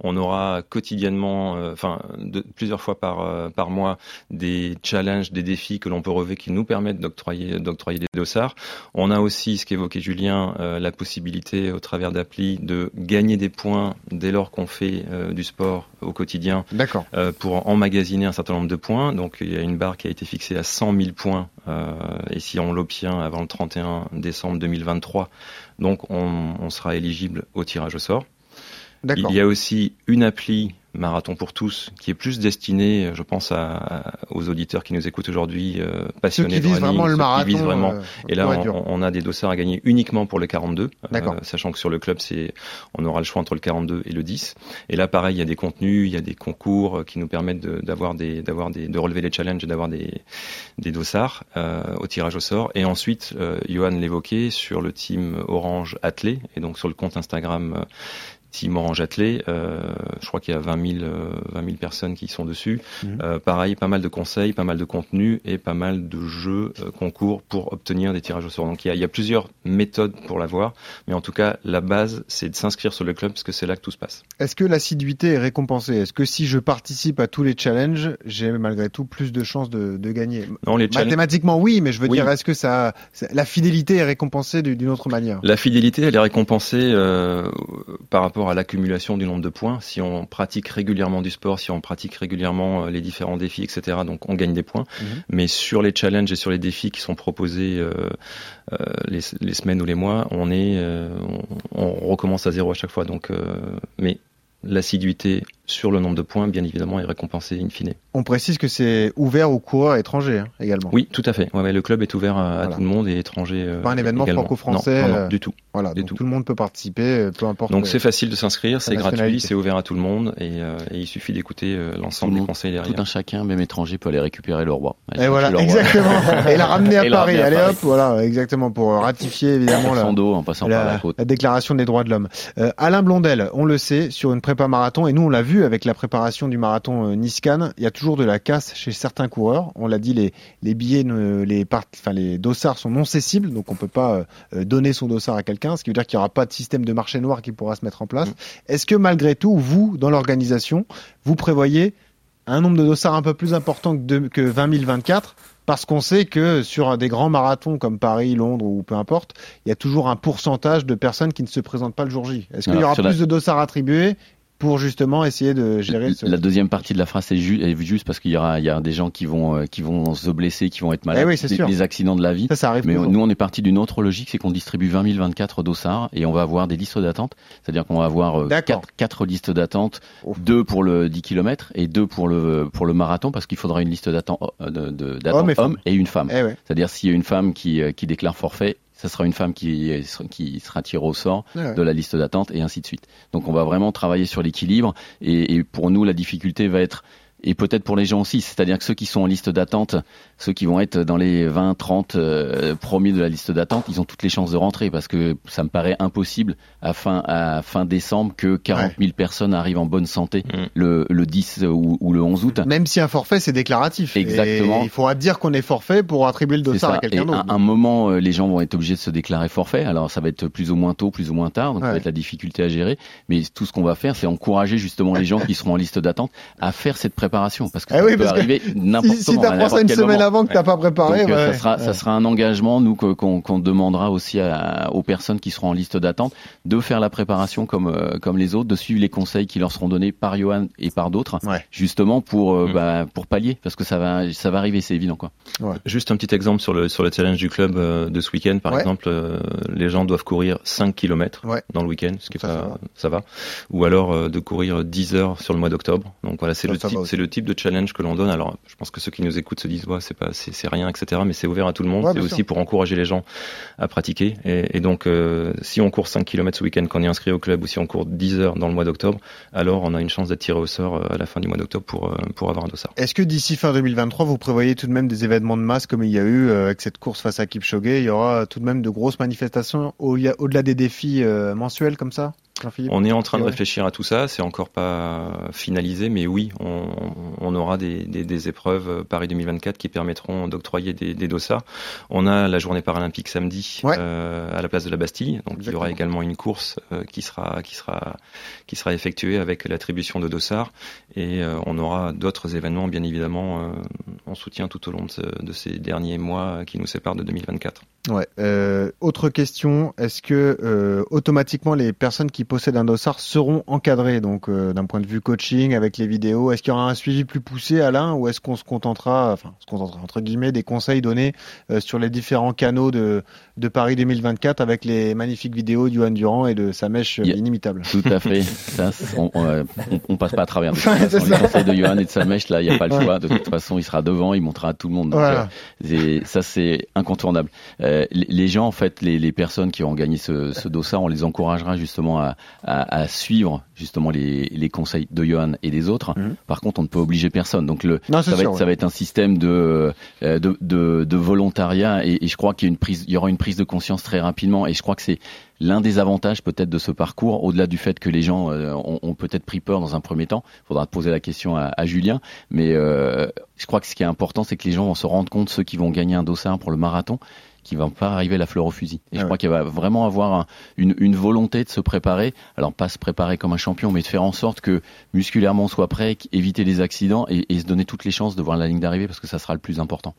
Speaker 11: on aura quotidiennement, euh, enfin, de- plusieurs fois par euh, par mois, des challenges, des défis que l'on peut relever qui nous permettent d'octroyer d'octroyer des dossards. On a aussi, ce qu'évoquait Julien, euh, la possibilité au travers d'appli de gagner des points dès lors qu'on fait du sport au quotidien.
Speaker 3: D'accord.
Speaker 11: Pour emmagasiner un certain nombre de points. Donc il y a une barre qui a été fixée à 100 000 points et si on l'obtient avant le 31 décembre 2023, donc on, on sera éligible au tirage au sort. Il y a aussi une appli Marathon pour tous qui est plus destinée, je pense, à, à- aux auditeurs qui nous écoutent aujourd'hui, euh, passionnés
Speaker 3: qui
Speaker 11: de
Speaker 3: visent
Speaker 11: running,
Speaker 3: vraiment le
Speaker 11: ceux qui
Speaker 3: marathon,
Speaker 11: visent vraiment.
Speaker 3: euh,
Speaker 11: et là, on, on a des dossards à gagner uniquement pour le 42,
Speaker 3: D'accord.
Speaker 11: euh, sachant que sur le club, c'est on aura le choix entre le 42 et le 10. Et là, pareil, il y a des contenus, il y a des concours euh, qui nous permettent de- d'avoir des, d'avoir des, de relever les challenges et d'avoir des, des dossards euh, au tirage au sort. Et ensuite, euh, Johan l'évoquait sur le team Orange Athlé et donc sur le compte Instagram. Team Orange Athlé, euh, je crois qu'il y a 20 000, euh, 20 000 personnes qui sont dessus.
Speaker 3: Mhm.
Speaker 11: Euh, pareil, pas mal de conseils, pas mal de contenu et pas mal de jeux, euh, concours pour obtenir des tirages au sort. Donc il y a, il y a plusieurs méthodes pour l'avoir, mais en tout cas, la base, c'est de s'inscrire sur le club parce que c'est là que tout se passe.
Speaker 3: Est-ce que l'assiduité est récompensée? Est-ce que si je participe à tous les challenges, j'ai malgré tout plus de chances de, de gagner?
Speaker 11: Non, les challenges-
Speaker 3: Mathématiquement, oui, mais je veux
Speaker 11: Oui.
Speaker 3: dire, est-ce que ça, la fidélité est récompensée du- d'une autre manière?
Speaker 11: La fidélité, elle est récompensée euh, par rapport à l'accumulation du nombre de points. Si on pratique régulièrement du sport, si on pratique régulièrement euh, les différents défis, etc., donc on gagne des points.
Speaker 3: Mhm.
Speaker 11: Mais sur les challenges et sur les défis qui sont proposés euh, euh, les, les semaines ou les mois, on est, euh, on, on recommence à zéro à chaque fois. Donc, mais l'assiduité sur le nombre de points, bien évidemment, est récompensée in fine.
Speaker 3: On précise que c'est ouvert aux coureurs étrangers hein, également.
Speaker 11: Oui, tout à fait. Ouais, ouais, le club est ouvert à, à
Speaker 3: Voilà.
Speaker 11: tout le monde et étranger. euh,
Speaker 3: Pas un événement franco-français.
Speaker 11: Non, non, non,
Speaker 3: euh,
Speaker 11: du tout.
Speaker 3: Voilà,
Speaker 11: Du
Speaker 3: donc
Speaker 11: tout.
Speaker 3: tout. le monde peut participer, euh, peu importe.
Speaker 11: Donc
Speaker 3: euh,
Speaker 11: c'est facile de s'inscrire, c'est gratuit, c'est ouvert à tout le monde et, euh, et il suffit d'écouter euh, l'ensemble
Speaker 12: le
Speaker 11: des
Speaker 12: monde-
Speaker 11: conseils derrière.
Speaker 12: Tout un chacun, même étranger, peut aller récupérer le roi. Aller
Speaker 3: Et voilà,
Speaker 12: le
Speaker 3: exactement. Et la ramener à
Speaker 12: Et
Speaker 3: Paris. Allez hop, voilà, exactement, pour euh, ratifier évidemment la,
Speaker 12: dos en passant par la
Speaker 3: la,
Speaker 12: côte.
Speaker 3: la déclaration des droits de l'homme. Euh, Alain Blondel, on le sait, sur une prépa marathon, et nous on l'a vu avec la préparation du marathon euh, Nice-Cannes, il y a toujours de la casse chez certains coureurs. On l'a dit, les, les billets, ne- les, part- enfin, les dossards sont non cessibles, donc on peut pas euh, donner son dossard à quelqu'un, ce qui veut dire qu'il n'y aura pas de système de marché noir qui pourra se mettre en place. Est-ce que malgré tout, vous, dans l'organisation, vous prévoyez un nombre de dossards un peu plus important que, de- que 20 024 parce qu'on sait que sur des grands marathons comme Paris, Londres ou peu importe, il y a toujours un pourcentage de personnes qui ne se présentent pas le jour J. Est-ce qu'il y aura plus
Speaker 12: la-
Speaker 3: de dossards attribués pour justement essayer de gérer ce...
Speaker 12: La deuxième partie de la phrase est, ju- est juste parce qu'il y aura, il y a des gens qui vont, euh, qui vont se blesser, qui vont être malades,
Speaker 3: Eh oui,
Speaker 12: des,
Speaker 3: sûr.
Speaker 12: des accidents de la vie.
Speaker 3: Ça, ça arrive
Speaker 12: Mais
Speaker 3: toujours.
Speaker 12: nous, on est parti d'une autre logique, c'est qu'on distribue 20 024 dossards et on va avoir des listes d'attente. C'est-à-dire qu'on va avoir euh, quatre, quatre listes d'attente, deux pour le 10 km et deux pour le, pour le marathon parce qu'il faudra une liste d'attente euh,
Speaker 3: Hommes et
Speaker 12: homme et une femme.
Speaker 3: Eh ouais.
Speaker 12: C'est-à-dire s'il y a une femme qui, qui déclare forfait, ça sera une femme qui, qui sera tirée au sort
Speaker 3: ouais.
Speaker 12: de la liste d'attente et ainsi de suite. Donc on va vraiment travailler sur l'équilibre et, et pour nous la difficulté va être et peut-être pour les gens aussi, c'est-à-dire que ceux qui sont en liste d'attente, ceux qui vont être dans les 20, 30 euh, premiers de la liste d'attente, ils ont toutes les chances de rentrer parce que ça me paraît impossible à fin, à fin décembre que 40 000 personnes arrivent en bonne santé
Speaker 11: Mm.
Speaker 12: le, le 10 ou, ou le 11 août.
Speaker 3: Même si un forfait c'est déclaratif.
Speaker 12: Exactement.
Speaker 3: Et il faudra dire qu'on est forfait pour attribuer le
Speaker 12: C'est
Speaker 3: dossard à quelqu'un d'autre.
Speaker 12: à un moment, euh, les gens vont être obligés de se déclarer forfait. Alors, ça va être plus ou moins tôt, plus ou moins tard. Donc, ça va être la difficulté à gérer. Mais tout ce qu'on va faire, c'est encourager justement les gens qui seront en liste d'attente à faire cette préparation parce que
Speaker 3: Ah
Speaker 12: ça
Speaker 3: oui,
Speaker 12: peut
Speaker 3: parce
Speaker 12: arriver n'importe
Speaker 3: si,
Speaker 12: comment.
Speaker 3: si t'apprends ça une semaine
Speaker 12: moment.
Speaker 3: avant que t'as pas préparé,
Speaker 12: Donc, euh,
Speaker 3: ouais.
Speaker 12: ça, sera, ça un engagement, nous, qu'on demandera aussi à- aux personnes qui seront en liste d'attente de faire la préparation comme, euh, comme les autres, de suivre les conseils qui leur seront donnés par Johan et par d'autres, justement pour, euh, bah, pour pallier, parce que ça va, ça va arriver, c'est évident. Quoi.
Speaker 11: Juste un petit exemple sur le sur le challenge du club euh, de ce week-end, par
Speaker 12: Ouais.
Speaker 11: exemple, les gens doivent courir 5 km dans le week-end, ce qui est pas ça va, ou alors de courir 10 heures sur le mois d'octobre. Donc voilà, c'est
Speaker 3: Ça,
Speaker 11: le
Speaker 3: ça
Speaker 11: type. C'est le type de challenge que l'on donne. Alors je pense que ceux qui nous écoutent se disent ouais c'est pas c'est c'est rien etc. Mais c'est ouvert à tout le monde.
Speaker 3: Ouais,
Speaker 11: c'est aussi
Speaker 3: sûr.
Speaker 11: pour encourager les gens à pratiquer. Et, et donc euh, si on court 5 km ce week-end quand on est inscrit au club ou si on court 10 heures dans le mois d'octobre, alors on a une chance d'être tiré au sort euh, à la fin du mois d'octobre pour euh, pour avoir un dossard.
Speaker 3: Est-ce que d'ici fin 2023, vous prévoyez tout de même des événements de masse comme il y a eu avec cette course face à Kipchoge? Il y aura tout de même de grosses manifestations au- au-delà des défis euh, mensuels comme ça?
Speaker 11: On est en train de réfléchir à tout ça, c'est encore pas finalisé, mais oui, on, on aura des, des, des épreuves euh, Paris 2024 qui permettront d'octroyer des, des dossards. On a la journée paralympique samedi euh, à la place de la Bastille, donc il y aura également une course euh, qui sera qui sera qui sera effectuée avec l'attribution de dossards et euh, on aura d'autres événements bien évidemment en soutien tout au long de, ce- de ces derniers mois qui nous séparent de 2024.
Speaker 3: Ouais. Autre question, est-ce que automatiquement les personnes qui possèdent un dossard seront encadrées donc euh, d'un point de vue coaching avec les vidéos Est-ce qu'il y aura un suivi plus poussé, Alain, ou est-ce qu'on se contentera, enfin, se contentera entre guillemets, des conseils donnés euh, sur les différents canaux de, de Paris 2024 avec les magnifiques vidéos de Johan Durand et de sa mèche inimitable?
Speaker 12: Tout à fait. Ça, c'est- on, on, euh, on- on passe pas à travers. Les conseils de Johan et de sa mèche, là, il n'y a pas le choix. De toute façon, il sera devant, il montrera à tout le monde. Donc,
Speaker 3: Voilà.
Speaker 12: euh, c'est- ça, c'est incontournable. Les, les gens, en fait, les, les personnes qui ont gagné ce, ce dossard, on les encouragera justement à, à, à suivre justement les, les conseils de Johan et des autres. Par contre, on ne peut obliger personne. Donc, le,
Speaker 3: Non,
Speaker 12: ça, va
Speaker 3: sûr,
Speaker 12: être,
Speaker 3: ouais.
Speaker 12: ça va être un système de, euh, de, de, de volontariat et, et je crois qu'il y, a une prise, il y aura une prise de conscience très rapidement et je crois que c'est l'un des avantages peut-être de ce parcours, au-delà du fait que les gens euh, ont, ont peut-être pris peur dans un premier temps, il faudra poser la question à, à Julien, mais euh, je crois que ce qui est important, c'est que les gens vont se rendre compte, ceux qui vont gagner un dossard pour le marathon, qui vont pas arriver la fleur au fusil. Et je crois qu'il va vraiment avoir un- une, une volonté de se préparer, alors pas se préparer comme un champion, mais de faire en sorte que musculairement on soit prêt, éviter les accidents et, et se donner toutes les chances de voir la ligne d'arrivée parce que ça sera le plus important.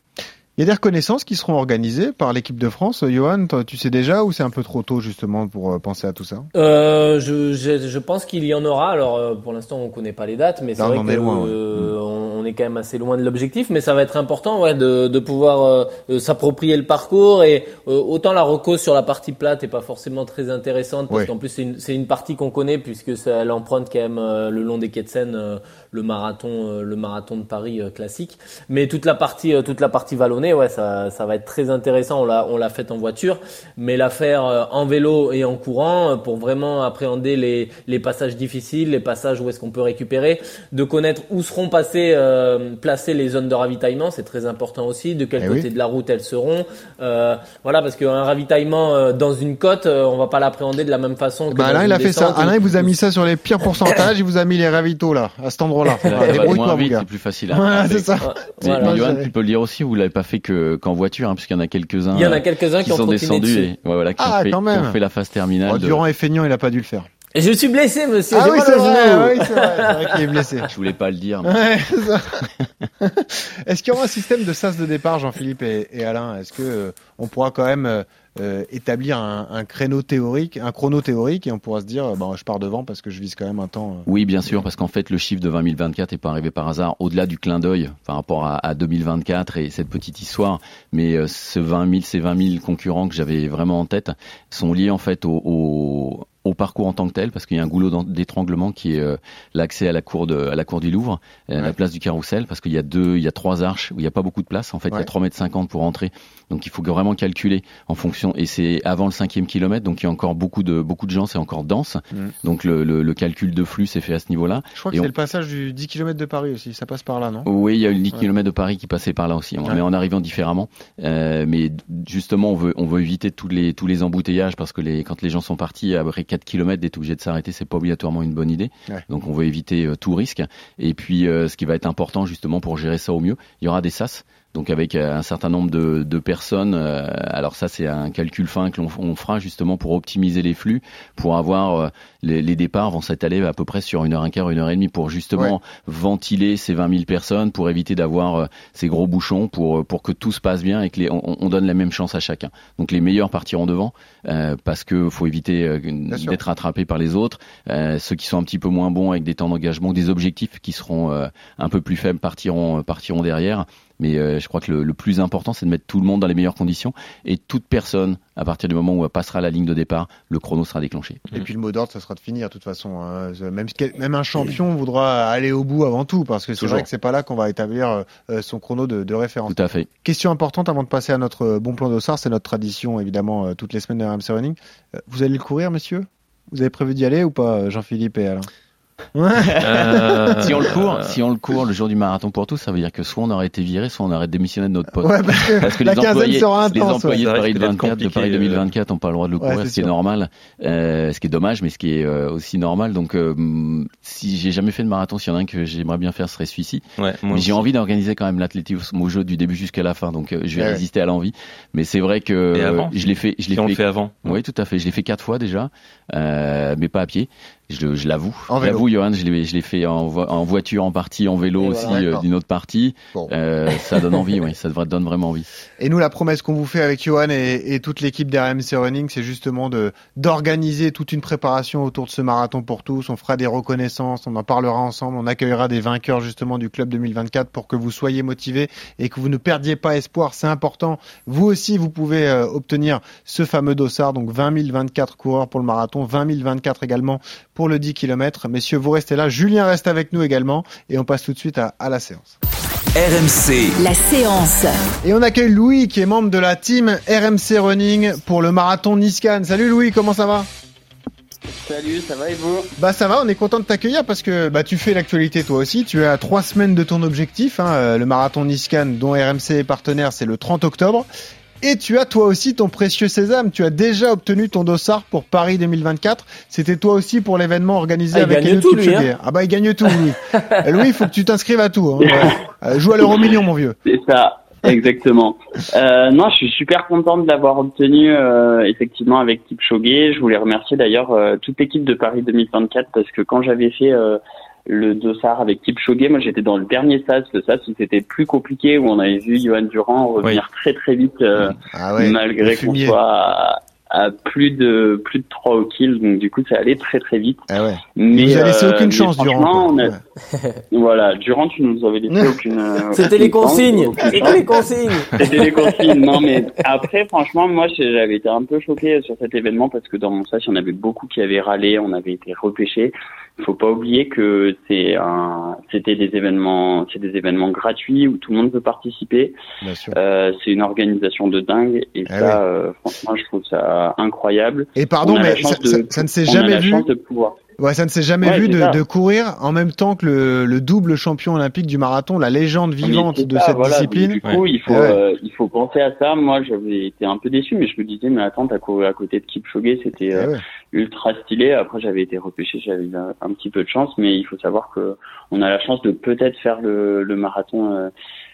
Speaker 3: Il y a des reconnaissances qui seront organisées par l'équipe de France. Euh, Johan, toi, tu sais déjà ou c'est un peu trop tôt justement pour euh, penser à tout ça?
Speaker 4: Euh, je, je, je pense qu'il y en aura. Alors, euh, pour l'instant, on connaît pas les dates, mais c'est vrai que
Speaker 3: est ouais.
Speaker 4: euh, on, est quand même assez loin de l'objectif. Mais ça va être important, ouais, de, de pouvoir euh, s'approprier le parcours et euh, autant la reco sur la partie plate est pas forcément très intéressante parce
Speaker 3: Ouais.
Speaker 4: qu'en plus c'est une, c'est une partie qu'on connaît puisque ça elle emprunte quand même euh, le long des quais de Seine euh, le marathon, euh, le marathon de Paris euh, classique. Mais toute la partie, euh, toute la partie vallonnée, ouais, ça, ça va être très intéressant. On l'a, on l'a faite en voiture, mais la faire en vélo et en courant pour vraiment appréhender les, les passages difficiles, les passages où est-ce qu'on peut récupérer, de connaître où seront passées, euh, placées les zones de ravitaillement, c'est très important aussi. De quel
Speaker 3: Eh
Speaker 4: côté
Speaker 3: oui.
Speaker 4: de la route elles seront. Euh, voilà, parce qu'un ravitaillement dans une côte, on va pas l'appréhender de la même façon. Que
Speaker 3: Bah, Alain, il a fait ça. Alain, il vous a mis ça sur les pires pourcentages. il vous a mis les ravitaux là, à cet endroit-là.
Speaker 12: Ça
Speaker 3: Voilà,
Speaker 12: va
Speaker 3: Débrouille-toi,
Speaker 12: moins vite, c'est plus facile à
Speaker 3: c'est ça.
Speaker 12: Mais,
Speaker 4: Voilà.
Speaker 12: mais Johan, tu peux le dire aussi, vous l'avez pas fait que qu'en voiture, hein, puisqu'il y en a quelques-uns.
Speaker 4: Il y en a quelques-uns qui ont
Speaker 12: sont descendus et ouais, voilà, qui,
Speaker 3: Ah,
Speaker 12: ont fait,
Speaker 3: quand
Speaker 12: qui
Speaker 3: même.
Speaker 12: ont fait la phase terminale.
Speaker 3: Oh,
Speaker 12: de-
Speaker 3: Durand et Feignant, il a pas dû le faire.
Speaker 4: Et je suis blessé, monsieur.
Speaker 3: Ah oui, c'est vrai, oui, c'est vrai, c'est vrai qu'il est blessé.
Speaker 12: Je voulais pas le dire. mais-
Speaker 3: Ouais, c'est ça. Est-ce qu'il y aura un système de sas de départ, Jean-Philippe et, et Alain? Est-ce que euh, on pourra quand même euh, euh, établir un, un créneau théorique, un chrono théorique, et on pourra se dire, euh, bon, je pars devant parce que je vise quand même un temps. euh,
Speaker 12: Oui, bien sûr, parce qu'en fait, le chiffre de 20 024 n'est pas arrivé par hasard, au-delà du clin d'œil par rapport à, à 2024 et cette petite histoire. Mais euh, ce 20 000, ces 20 000 concurrents que j'avais vraiment en tête sont liés en fait au, au, au parcours en tant que tel, parce qu'il y a un goulot d'étranglement qui est euh, l'accès à la cour de, à la cour du Louvre, euh, la place du Carrousel, parce qu'il y a deux, il y a trois arches où il n'y a pas beaucoup de place. En fait, il y a 3 mètres 50 pour entrer. Donc, il faut vraiment calculer en fonction. Et c'est avant le cinquième kilomètre, donc il y a encore beaucoup de beaucoup de gens, c'est encore dense.
Speaker 3: Mhm.
Speaker 12: Donc, le, le, le calcul de flux s'est fait à ce niveau-là.
Speaker 3: Je crois que c'est le passage du 10 km de Paris aussi. Ça passe par là, non?
Speaker 12: Oui, il y a eu 10
Speaker 3: Ouais.
Speaker 12: km de Paris qui passait par là aussi, mais en arrivant différemment. Euh, mais justement, on veut, on veut éviter tous les, tous les embouteillages parce que les, quand les gens sont partis après 4 km d'être obligés de s'arrêter, c'est pas obligatoirement une bonne idée.
Speaker 3: Ouais.
Speaker 12: Donc on veut éviter euh, tout risque. Et puis, euh, ce qui va être important justement pour gérer ça au mieux, il y aura des sas. Donc avec euh, un certain nombre de, de personnes. euh, alors ça, c'est un calcul fin que l'on on fera justement pour optimiser les flux, pour avoir euh, les, les départs vont s'étaler à peu près sur une heure un quart, une heure et demie, pour justement ventiler ces 20 000 personnes, pour éviter d'avoir euh, ces gros bouchons, pour pour que tout se passe bien et que les, on, on donne la même chance à chacun. Donc les meilleurs partiront devant euh, parce que faut éviter euh, d'être attrapé par les autres. Euh, ceux qui sont un petit peu moins bons avec des temps d'engagement, des objectifs qui seront euh, un peu plus faibles partiront partiront derrière. Mais euh, je crois que le, le plus important, c'est de mettre tout le monde dans les meilleures conditions et toute personne, à partir du moment où elle passera la ligne de départ, le chrono sera déclenché.
Speaker 3: Et puis le mot d'ordre, ça sera de finir de toute façon. hein. Même, quel- même un champion voudra aller au bout avant tout, parce que c'est vrai que c'est pas là qu'on va établir euh, son chrono de, de référence.
Speaker 12: Tout à fait.
Speaker 3: Question importante avant de passer à notre euh, bon plan d'Ossard, c'est notre tradition évidemment euh, toutes les semaines de RMC Running. Euh, Vous allez le courir, messieurs Vous avez prévu d'y aller ou pas, euh, Jean-Philippe et Alain?
Speaker 12: Euh, si on le court, si on le court le jour du marathon pour tous, ça veut dire que soit on aurait été viré, soit on aurait démissionné de notre poste.
Speaker 3: Ouais, parce que la
Speaker 12: les
Speaker 3: quinzaine
Speaker 12: employés,
Speaker 3: sera
Speaker 12: les
Speaker 3: intense,
Speaker 12: employés
Speaker 3: ouais.
Speaker 12: de Paris
Speaker 3: risque d'être
Speaker 12: 24, de Paris
Speaker 3: euh.
Speaker 12: 2024 n'ont pas le droit de le
Speaker 3: Ouais,
Speaker 12: courir,
Speaker 3: c'est
Speaker 12: ce qui est normal, euh, ce qui est dommage, mais ce qui est euh, aussi normal. Donc, euh, si j'ai jamais fait de marathon, s'il y en a un que j'aimerais bien faire, ce serait celui-ci.
Speaker 11: Ouais, moi
Speaker 12: mais j'ai envie d'organiser quand même l'athlétisme au jeu du début jusqu'à la fin, donc euh, je vais
Speaker 11: Ouais.
Speaker 12: résister à l'envie. Mais c'est vrai que
Speaker 11: Et avant
Speaker 12: je l'ai fait, je l'ai
Speaker 11: Si on le fait avant.
Speaker 12: Oui, tout à fait. Je l'ai fait quatre fois déjà, euh, mais pas à pied. Je, je l'avoue. L'avoue, Johan, je l'ai, je l'ai fait en, vo- en voiture en partie, en vélo
Speaker 3: Et
Speaker 12: aussi
Speaker 3: voilà.
Speaker 12: euh, d'une autre partie.
Speaker 3: Bon.
Speaker 12: Euh, ça donne envie, oui. Ça devrait donne vraiment envie.
Speaker 3: Et nous, la promesse qu'on vous fait avec Johan et, et toute l'équipe d'RMC Running, c'est justement de d'organiser toute une préparation autour de ce marathon pour tous. On fera des reconnaissances, on en parlera ensemble, on accueillera des vainqueurs justement du club 2024 pour que vous soyez motivés et que vous ne perdiez pas espoir. C'est important. Vous aussi, vous pouvez euh, obtenir ce fameux dossard, donc 20 024 coureurs pour le marathon, 20 024 également pour le 10 km. Messieurs, vous restez là. Julien reste avec nous également et on passe tout de suite à, à la séance.
Speaker 14: RMC.
Speaker 15: La séance.
Speaker 3: Et on accueille Louis qui est membre de la team RMC Running pour le marathon Niscan. Salut Louis, comment ça va?
Speaker 16: Salut, ça va et vous?
Speaker 3: Bah ça va, on est content de t'accueillir parce que bah tu fais l'actualité toi aussi. Tu es à trois semaines de ton objectif, hein, euh, le marathon Niscan dont RMC est partenaire, c'est le 30 octobre. Et tu as toi aussi ton précieux sésame. Tu as déjà obtenu ton dossard pour Paris 2024. C'était toi aussi pour l'événement organisé
Speaker 4: Ah, il
Speaker 3: avec
Speaker 4: gagne
Speaker 3: Elliot
Speaker 4: tout, lui, hein.
Speaker 3: Ah bah il gagne tout Louis. Louis, il faut que tu t'inscrives à tout. Hein. Ouais. Euh, joue à l'euro million mon vieux.
Speaker 16: C'est ça, exactement. Euh, non, je suis super content de l'avoir obtenu euh, effectivement avec Kipchoge. Je voulais remercier d'ailleurs euh, toute l'équipe de Paris 2024 parce que quand j'avais fait euh, le dossard avec Kipchoge, moi j'étais dans le dernier sas, le sas où c'était plus compliqué, où on avait vu Johan Durand revenir très très vite euh,
Speaker 3: Ah ouais,
Speaker 16: malgré qu'on soit à, à plus de plus de 3 au kill, donc du coup ça allait très très vite.
Speaker 3: Ah ouais.
Speaker 16: Mais,
Speaker 3: Il nous a laissé
Speaker 16: euh,
Speaker 3: aucune
Speaker 16: mais
Speaker 3: chance, Durand,
Speaker 16: on a- voilà, Durand, tu nous avais laissé aucune. euh,
Speaker 4: C'était les
Speaker 16: aucune chance,
Speaker 4: consignes.
Speaker 16: aucune
Speaker 4: C'était les consignes.
Speaker 16: C'était les consignes. Non, mais après, franchement, moi, j'avais été un peu choqué sur cet événement parce que dans mon stage, il y en avait beaucoup qui avaient râlé, on avait été repêchés. Faut pas oublier que c'est un, c'était des événements, c'est des événements gratuits où tout le monde peut participer. Euh, c'est une organisation de dingue et
Speaker 3: Ah
Speaker 16: ça, euh, franchement, je trouve ça incroyable.
Speaker 3: Et pardon, mais ça,
Speaker 16: de-
Speaker 3: ça- ça ne s'est jamais vu.
Speaker 16: chance de pouvoir.
Speaker 3: Ouais, ça ne s'est jamais
Speaker 16: Ouais,
Speaker 3: vu de, de courir en même temps que le, le double champion olympique du marathon, la légende vivante de
Speaker 16: ça,
Speaker 3: cette
Speaker 16: voilà.
Speaker 3: discipline.
Speaker 16: Du coup, il faut,
Speaker 3: ouais.
Speaker 16: euh, il faut penser à ça. Moi, j'avais été un peu déçu, mais je me disais, mais attends, t'as couru à côté de Kipchoge, c'était euh,
Speaker 3: Eh ouais.
Speaker 16: ultra stylé. Après, j'avais été repêché, j'avais eu un, un petit peu de chance, mais il faut savoir que on a la chance de peut-être faire le, le marathon euh,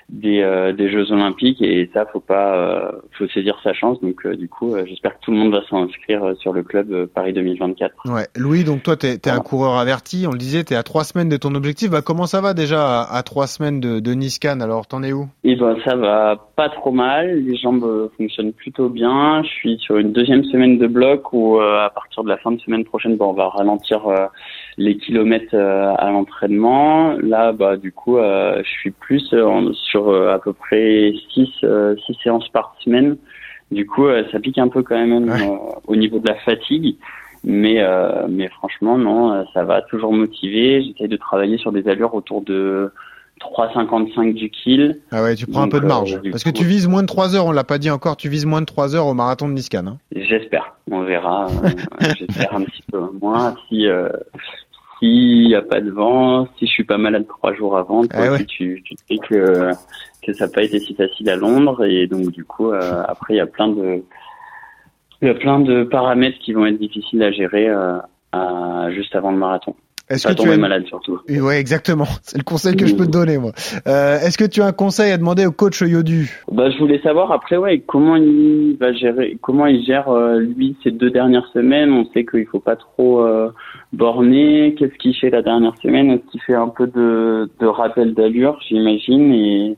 Speaker 16: des, euh, des Jeux Olympiques, et ça, faut pas, euh, faut saisir sa chance. Donc, euh, du coup, euh, j'espère que tout le monde va s'inscrire euh, sur le club euh, Paris 2024.
Speaker 3: Ouais. Louis, donc toi, t'es es un coureur averti. On le disait, t'es à trois semaines de ton objectif. Bah, comment ça va déjà à, à trois semaines de, de Niscan Alors, t'en es où?
Speaker 16: Et ben ça va pas trop mal, les jambes fonctionnent plutôt bien. Je suis sur une deuxième semaine de bloc où euh, à partir de la fin de semaine prochaine, bon, on va ralentir euh, les kilomètres euh, à l'entraînement. Là, bah du coup, euh, je suis plus euh, sur euh, à peu près six euh, six séances par semaine. Du coup, euh, ça pique un peu quand même au niveau de la fatigue. Mais euh, mais franchement non, ça va toujours motivé. J'essaye de travailler sur des allures autour de 3,55 du kill.
Speaker 3: Ah ouais, tu prends
Speaker 16: Donc,
Speaker 3: un peu de marge.
Speaker 16: euh, du
Speaker 3: Parce que tu vises moins de trois heures, on l'a pas dit encore, tu vises moins de trois heures au marathon de Niscan. Hein.
Speaker 16: J'espère, on verra. euh, J'espère un petit peu moins. Si euh, s'il y a pas de vent, si je suis pas malade trois jours avant, toi
Speaker 3: Ah ouais.
Speaker 16: tu, tu sais que que ça n'a pas été si facile à Londres et donc du coup euh, après il y a plein de il y a plein de paramètres qui vont être difficiles à gérer euh, à- juste avant le marathon.
Speaker 3: Est-ce que tu as...
Speaker 16: malade surtout.
Speaker 3: Ouais, exactement. C'est le conseil que je peux te donner, moi. Euh, Est-ce que tu as un conseil à demander au coach Yodu?
Speaker 16: Bah, je voulais savoir après, ouais, comment il va gérer, comment il gère euh, lui ces deux dernières semaines? On sait qu'il faut pas trop euh, borner. Qu'est-ce qu'il fait la dernière semaine? Est-ce qu'il fait un peu de, de rappel d'allure, j'imagine, et,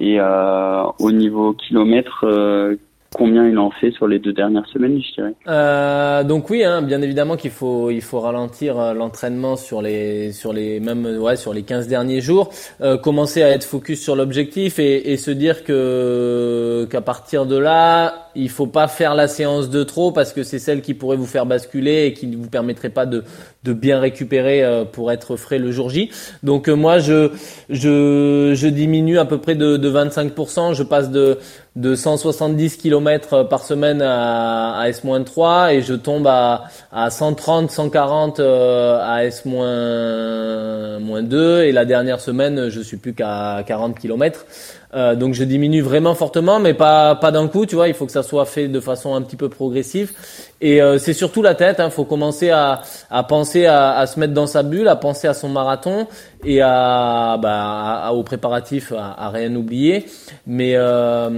Speaker 16: et euh, au niveau kilomètre, euh, combien il en fait sur les deux dernières semaines, je dirais.
Speaker 4: Euh, donc oui, hein, bien évidemment qu'il faut il faut ralentir euh, l'entraînement sur les sur les même ouais sur les 15 derniers jours, euh, commencer à être focus sur l'objectif et, et se dire que qu'à partir de là, il faut pas faire la séance de trop parce que c'est celle qui pourrait vous faire basculer et qui ne vous permettrait pas de de bien récupérer euh, pour être frais le jour J. Donc euh, moi je je je diminue à peu près de de 25% je passe de de 170 km par semaine à, à S-3 et je tombe à, à 130, 140 euh, à S-2 et la dernière semaine je suis plus qu'à 40 km. Euh, donc je diminue vraiment fortement, mais pas pas d'un coup, tu vois. Il faut que ça soit fait de façon un petit peu progressive. Et euh, c'est surtout la tête. Il hein, faut commencer à, à penser à, à, se mettre dans sa bulle, à penser à son marathon et à, bah, à, aux préparatifs, à, rien oublier. Mais euh,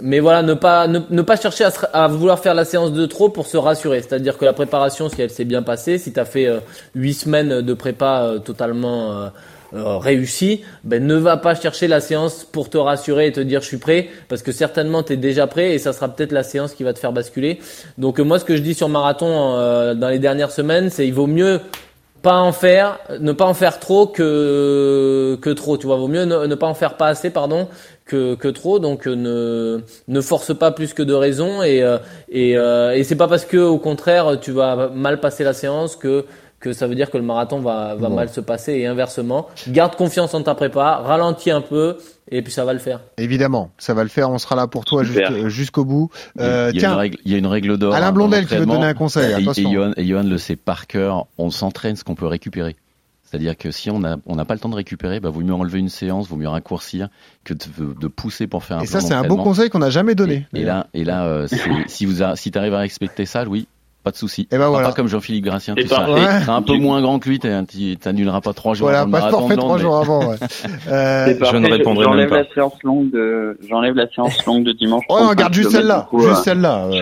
Speaker 4: mais voilà, ne pas ne, ne pas chercher à, se, à, vouloir faire la séance de trop pour se rassurer. C'est-à-dire que la préparation, si elle s'est bien passée, si tu as fait huit semaines de prépa totalement euh, réussi, ben ne va pas chercher la séance pour te rassurer et te dire je suis prêt, parce que certainement tu es déjà prêt et ça sera peut-être la séance qui va te faire basculer. Donc euh, moi ce que je dis sur marathon euh, dans les dernières semaines, c'est il vaut mieux pas en faire, ne pas en faire trop que que trop. Tu vois, vaut mieux ne, pas en faire pas assez, pardon, que, que trop. Donc ne ne force pas plus que de raison et et, et c'est pas parce que au contraire tu vas mal passer la séance que que ça veut dire que le marathon va, va bon. mal se passer et inversement. Garde confiance en ta prépa, ralentis un peu et puis ça va le faire.
Speaker 3: Évidemment, ça va le faire. On sera là pour toi jusqu'au jusqu bout.
Speaker 12: Euh, il, y a tiens, une règle, il y a une règle d'or.
Speaker 3: Alain Blondel qui veut donner un conseil.
Speaker 12: Et, et, Johan, et Johan le sait par cœur. On s'entraîne ce qu'on peut récupérer. C'est-à-dire que si on n'a on pas le temps de récupérer, bah, vaut mieux enlever une séance, vaut mieux raccourcir que de, de pousser pour faire un
Speaker 3: Et ça, c'est un bon conseil qu'on n'a jamais donné.
Speaker 12: Et, et là, et là, euh, si vous a, si arrives à respecter ça, Louis, pas de souci.
Speaker 3: Et ben voilà.
Speaker 12: Pas comme Jean-Philippe Gracien, tu seras ouais. un peu moins grand que lui, tu t'annuleras pas trois jours
Speaker 3: voilà,
Speaker 12: avant le marathon
Speaker 3: fait trois jours avant. Ouais.
Speaker 16: euh, je ne répondrai même pas. La séance longue de, j'enlève la séance longue de dimanche.
Speaker 3: Ouais, on garde juste celle-là, juste
Speaker 16: euh,
Speaker 3: celle-là.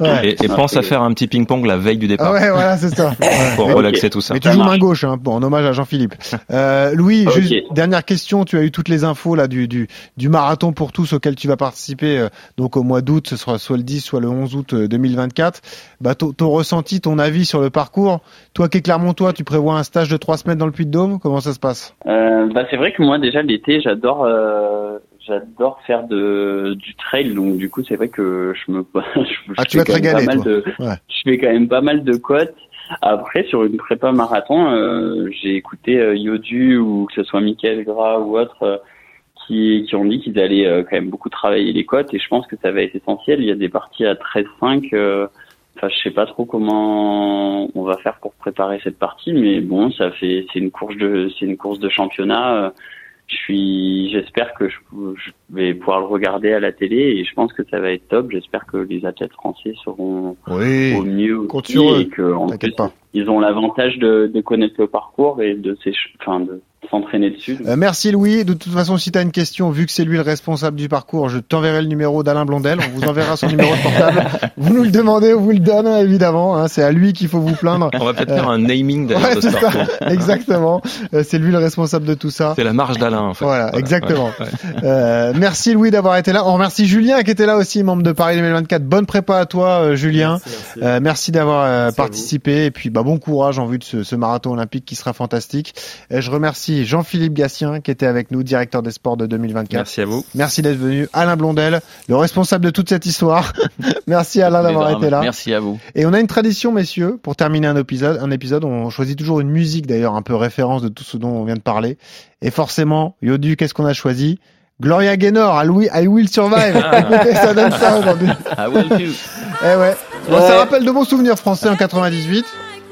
Speaker 11: Ouais. Et, et pense à faire un petit ping-pong la veille du départ.
Speaker 3: Ah ouais, voilà, c'est ça.
Speaker 11: pour okay. relaxer tout ça.
Speaker 3: Mais tu joues main gauche, hein, en hommage à Jean-Philippe. Euh, Louis, okay. juste dernière question. Tu as eu toutes les infos là du du, du marathon pour tous auquel tu vas participer. Euh, donc au mois d'août, ce sera soit le 10, soit le 11 août 2024. Bah, ton ressenti, ton avis sur le parcours. Toi qui es Clermontois, tu prévois un stage de trois semaines dans le Puy-de-Dôme. Comment ça se passe?
Speaker 16: Euh, Bah c'est vrai que moi déjà l'été, j'adore. Euh j'adore faire de du trail donc du coup c'est vrai que je me je,
Speaker 3: ah, tu vas te régaler,
Speaker 16: pas mal
Speaker 3: toi.
Speaker 16: de
Speaker 3: ouais.
Speaker 16: je fais quand même pas mal de côtes après sur une prépa marathon euh, j'ai écouté euh, Yodu ou que ce soit Michael Gras ou autre euh, qui qui ont dit qu'ils allaient euh, quand même beaucoup travailler les côtes et je pense que ça va être essentiel il y a des parties à 13,5 euh, Enfin, je sais pas trop comment on va faire pour préparer cette partie, mais bon, ça fait, c'est une course de, c'est une course de championnat je suis, j'espère que je, je, vais pouvoir le regarder à la télé et je pense que ça va être top. J'espère que les athlètes français seront
Speaker 3: oui,
Speaker 16: au mieux
Speaker 3: aussi et
Speaker 16: que en plus, pas. ils ont l'avantage de, de, connaître le parcours et de ces, enfin de s'entraîner dessus.
Speaker 3: Euh, merci Louis. De toute façon, si tu as une question, vu que c'est lui le responsable du parcours, je t'enverrai le numéro d'Alain Blondel. On vous enverra son numéro de portable. Vous nous le demandez, on vous le donne évidemment. Hein, c'est à lui qu'il faut vous plaindre.
Speaker 11: On va peut-être euh... faire un naming d'ailleurs
Speaker 3: ouais,
Speaker 11: de ce parcours.
Speaker 3: Exactement. Euh, c'est lui le responsable de tout ça.
Speaker 11: C'est la marge d'Alain en fait.
Speaker 3: Voilà, voilà. exactement. Ouais, ouais. Euh, merci Louis d'avoir été là. On remercie Julien qui était là aussi, membre de Paris 2024. Bonne prépa à toi euh, Julien.
Speaker 4: Merci, merci.
Speaker 3: merci d'avoir participé et puis bah, bon courage en vue de ce, ce marathon olympique qui sera fantastique. je remercie Jean-Philippe Gatien qui était avec nous, directeur des sports de 2024.
Speaker 11: Merci à vous.
Speaker 3: Merci d'être venu. Alain Blondel, le responsable de toute cette histoire. Merci Alain d'avoir été là.
Speaker 12: Merci à vous.
Speaker 3: Et on a une tradition, messieurs, pour terminer un épisode, un épisode, on choisit toujours une musique d'ailleurs un peu référence de tout ce dont on vient de parler. Et forcément, Yodu, qu'est-ce qu'on a choisi? Gloria Gaynor, I will, I will survive. Écoutez, ça donne ça aujourd'hui.
Speaker 12: I will too.
Speaker 3: Eh ouais. Bon, ouais. Ça rappelle de bons souvenirs français en 98.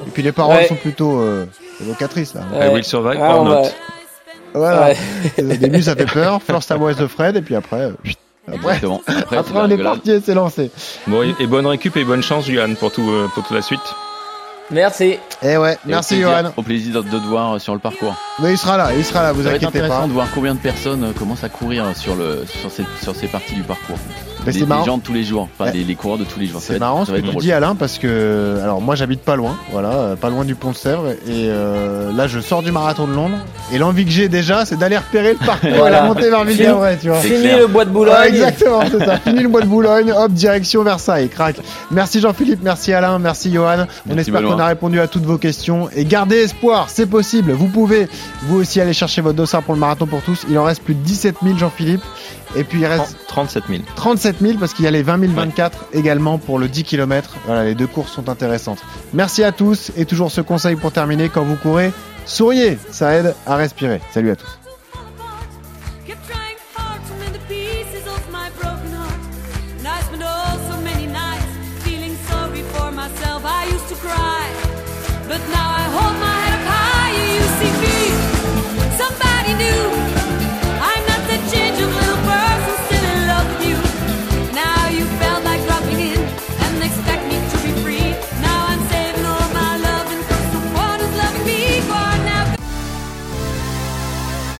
Speaker 3: Et puis les paroles ouais. sont plutôt euh, évocatrices là.
Speaker 11: I will survive ah, or not.
Speaker 3: Voilà. Ouais. Au début, ça fait peur. First I was afraid, et puis après, après, après, après on est parti et c'est lancé.
Speaker 11: Bon, et bonne récup et bonne chance, Johan, pour, tout, pour toute la suite.
Speaker 4: Merci.
Speaker 3: Eh ouais,
Speaker 12: Et au
Speaker 3: merci
Speaker 12: plaisir-
Speaker 3: Johan.
Speaker 12: Au plaisir de, de te voir euh, sur le parcours.
Speaker 3: Mais il sera là, il sera là, vous
Speaker 12: Ça va être
Speaker 3: inquiétez
Speaker 12: intéressant
Speaker 3: pas.
Speaker 12: de voir combien de personnes euh, commencent à courir sur le sur ces sur ces parties du parcours.
Speaker 3: Mais
Speaker 12: les,
Speaker 3: c'est marrant.
Speaker 12: les gens de tous les jours, enfin
Speaker 3: Ouais.
Speaker 12: les, les coureurs de tous les jours.
Speaker 3: C'est marrant ce que tu
Speaker 12: drôle.
Speaker 3: dis Alain parce que alors moi j'habite pas loin, voilà, euh, pas loin du pont de Sèvres et euh, là je sors du marathon de Londres et l'envie que j'ai déjà c'est d'aller repérer le parcours la montée vers
Speaker 4: Fini-
Speaker 3: Villeneuve, tu vois.
Speaker 4: Fini le bois de Boulogne.
Speaker 3: Ouais, exactement, c'est ça. Fini le bois de Boulogne, hop, direction Versailles, crac. Merci Jean-Philippe, merci Alain, merci Johan. On
Speaker 12: Merci,
Speaker 3: espère qu'on a répondu à toutes vos questions et gardez espoir, c'est possible. Vous pouvez vous aussi aller chercher votre dossard pour le marathon pour tous. Il en reste plus de 17 000 Jean-Philippe et puis il reste
Speaker 11: 37 000.
Speaker 3: 37 000 parce qu'il y a les 20 024 ouais. également pour le 10 km. Voilà, les deux courses sont intéressantes. Merci à tous et toujours ce conseil pour terminer quand vous courez, souriez, ça aide à respirer. Salut à tous.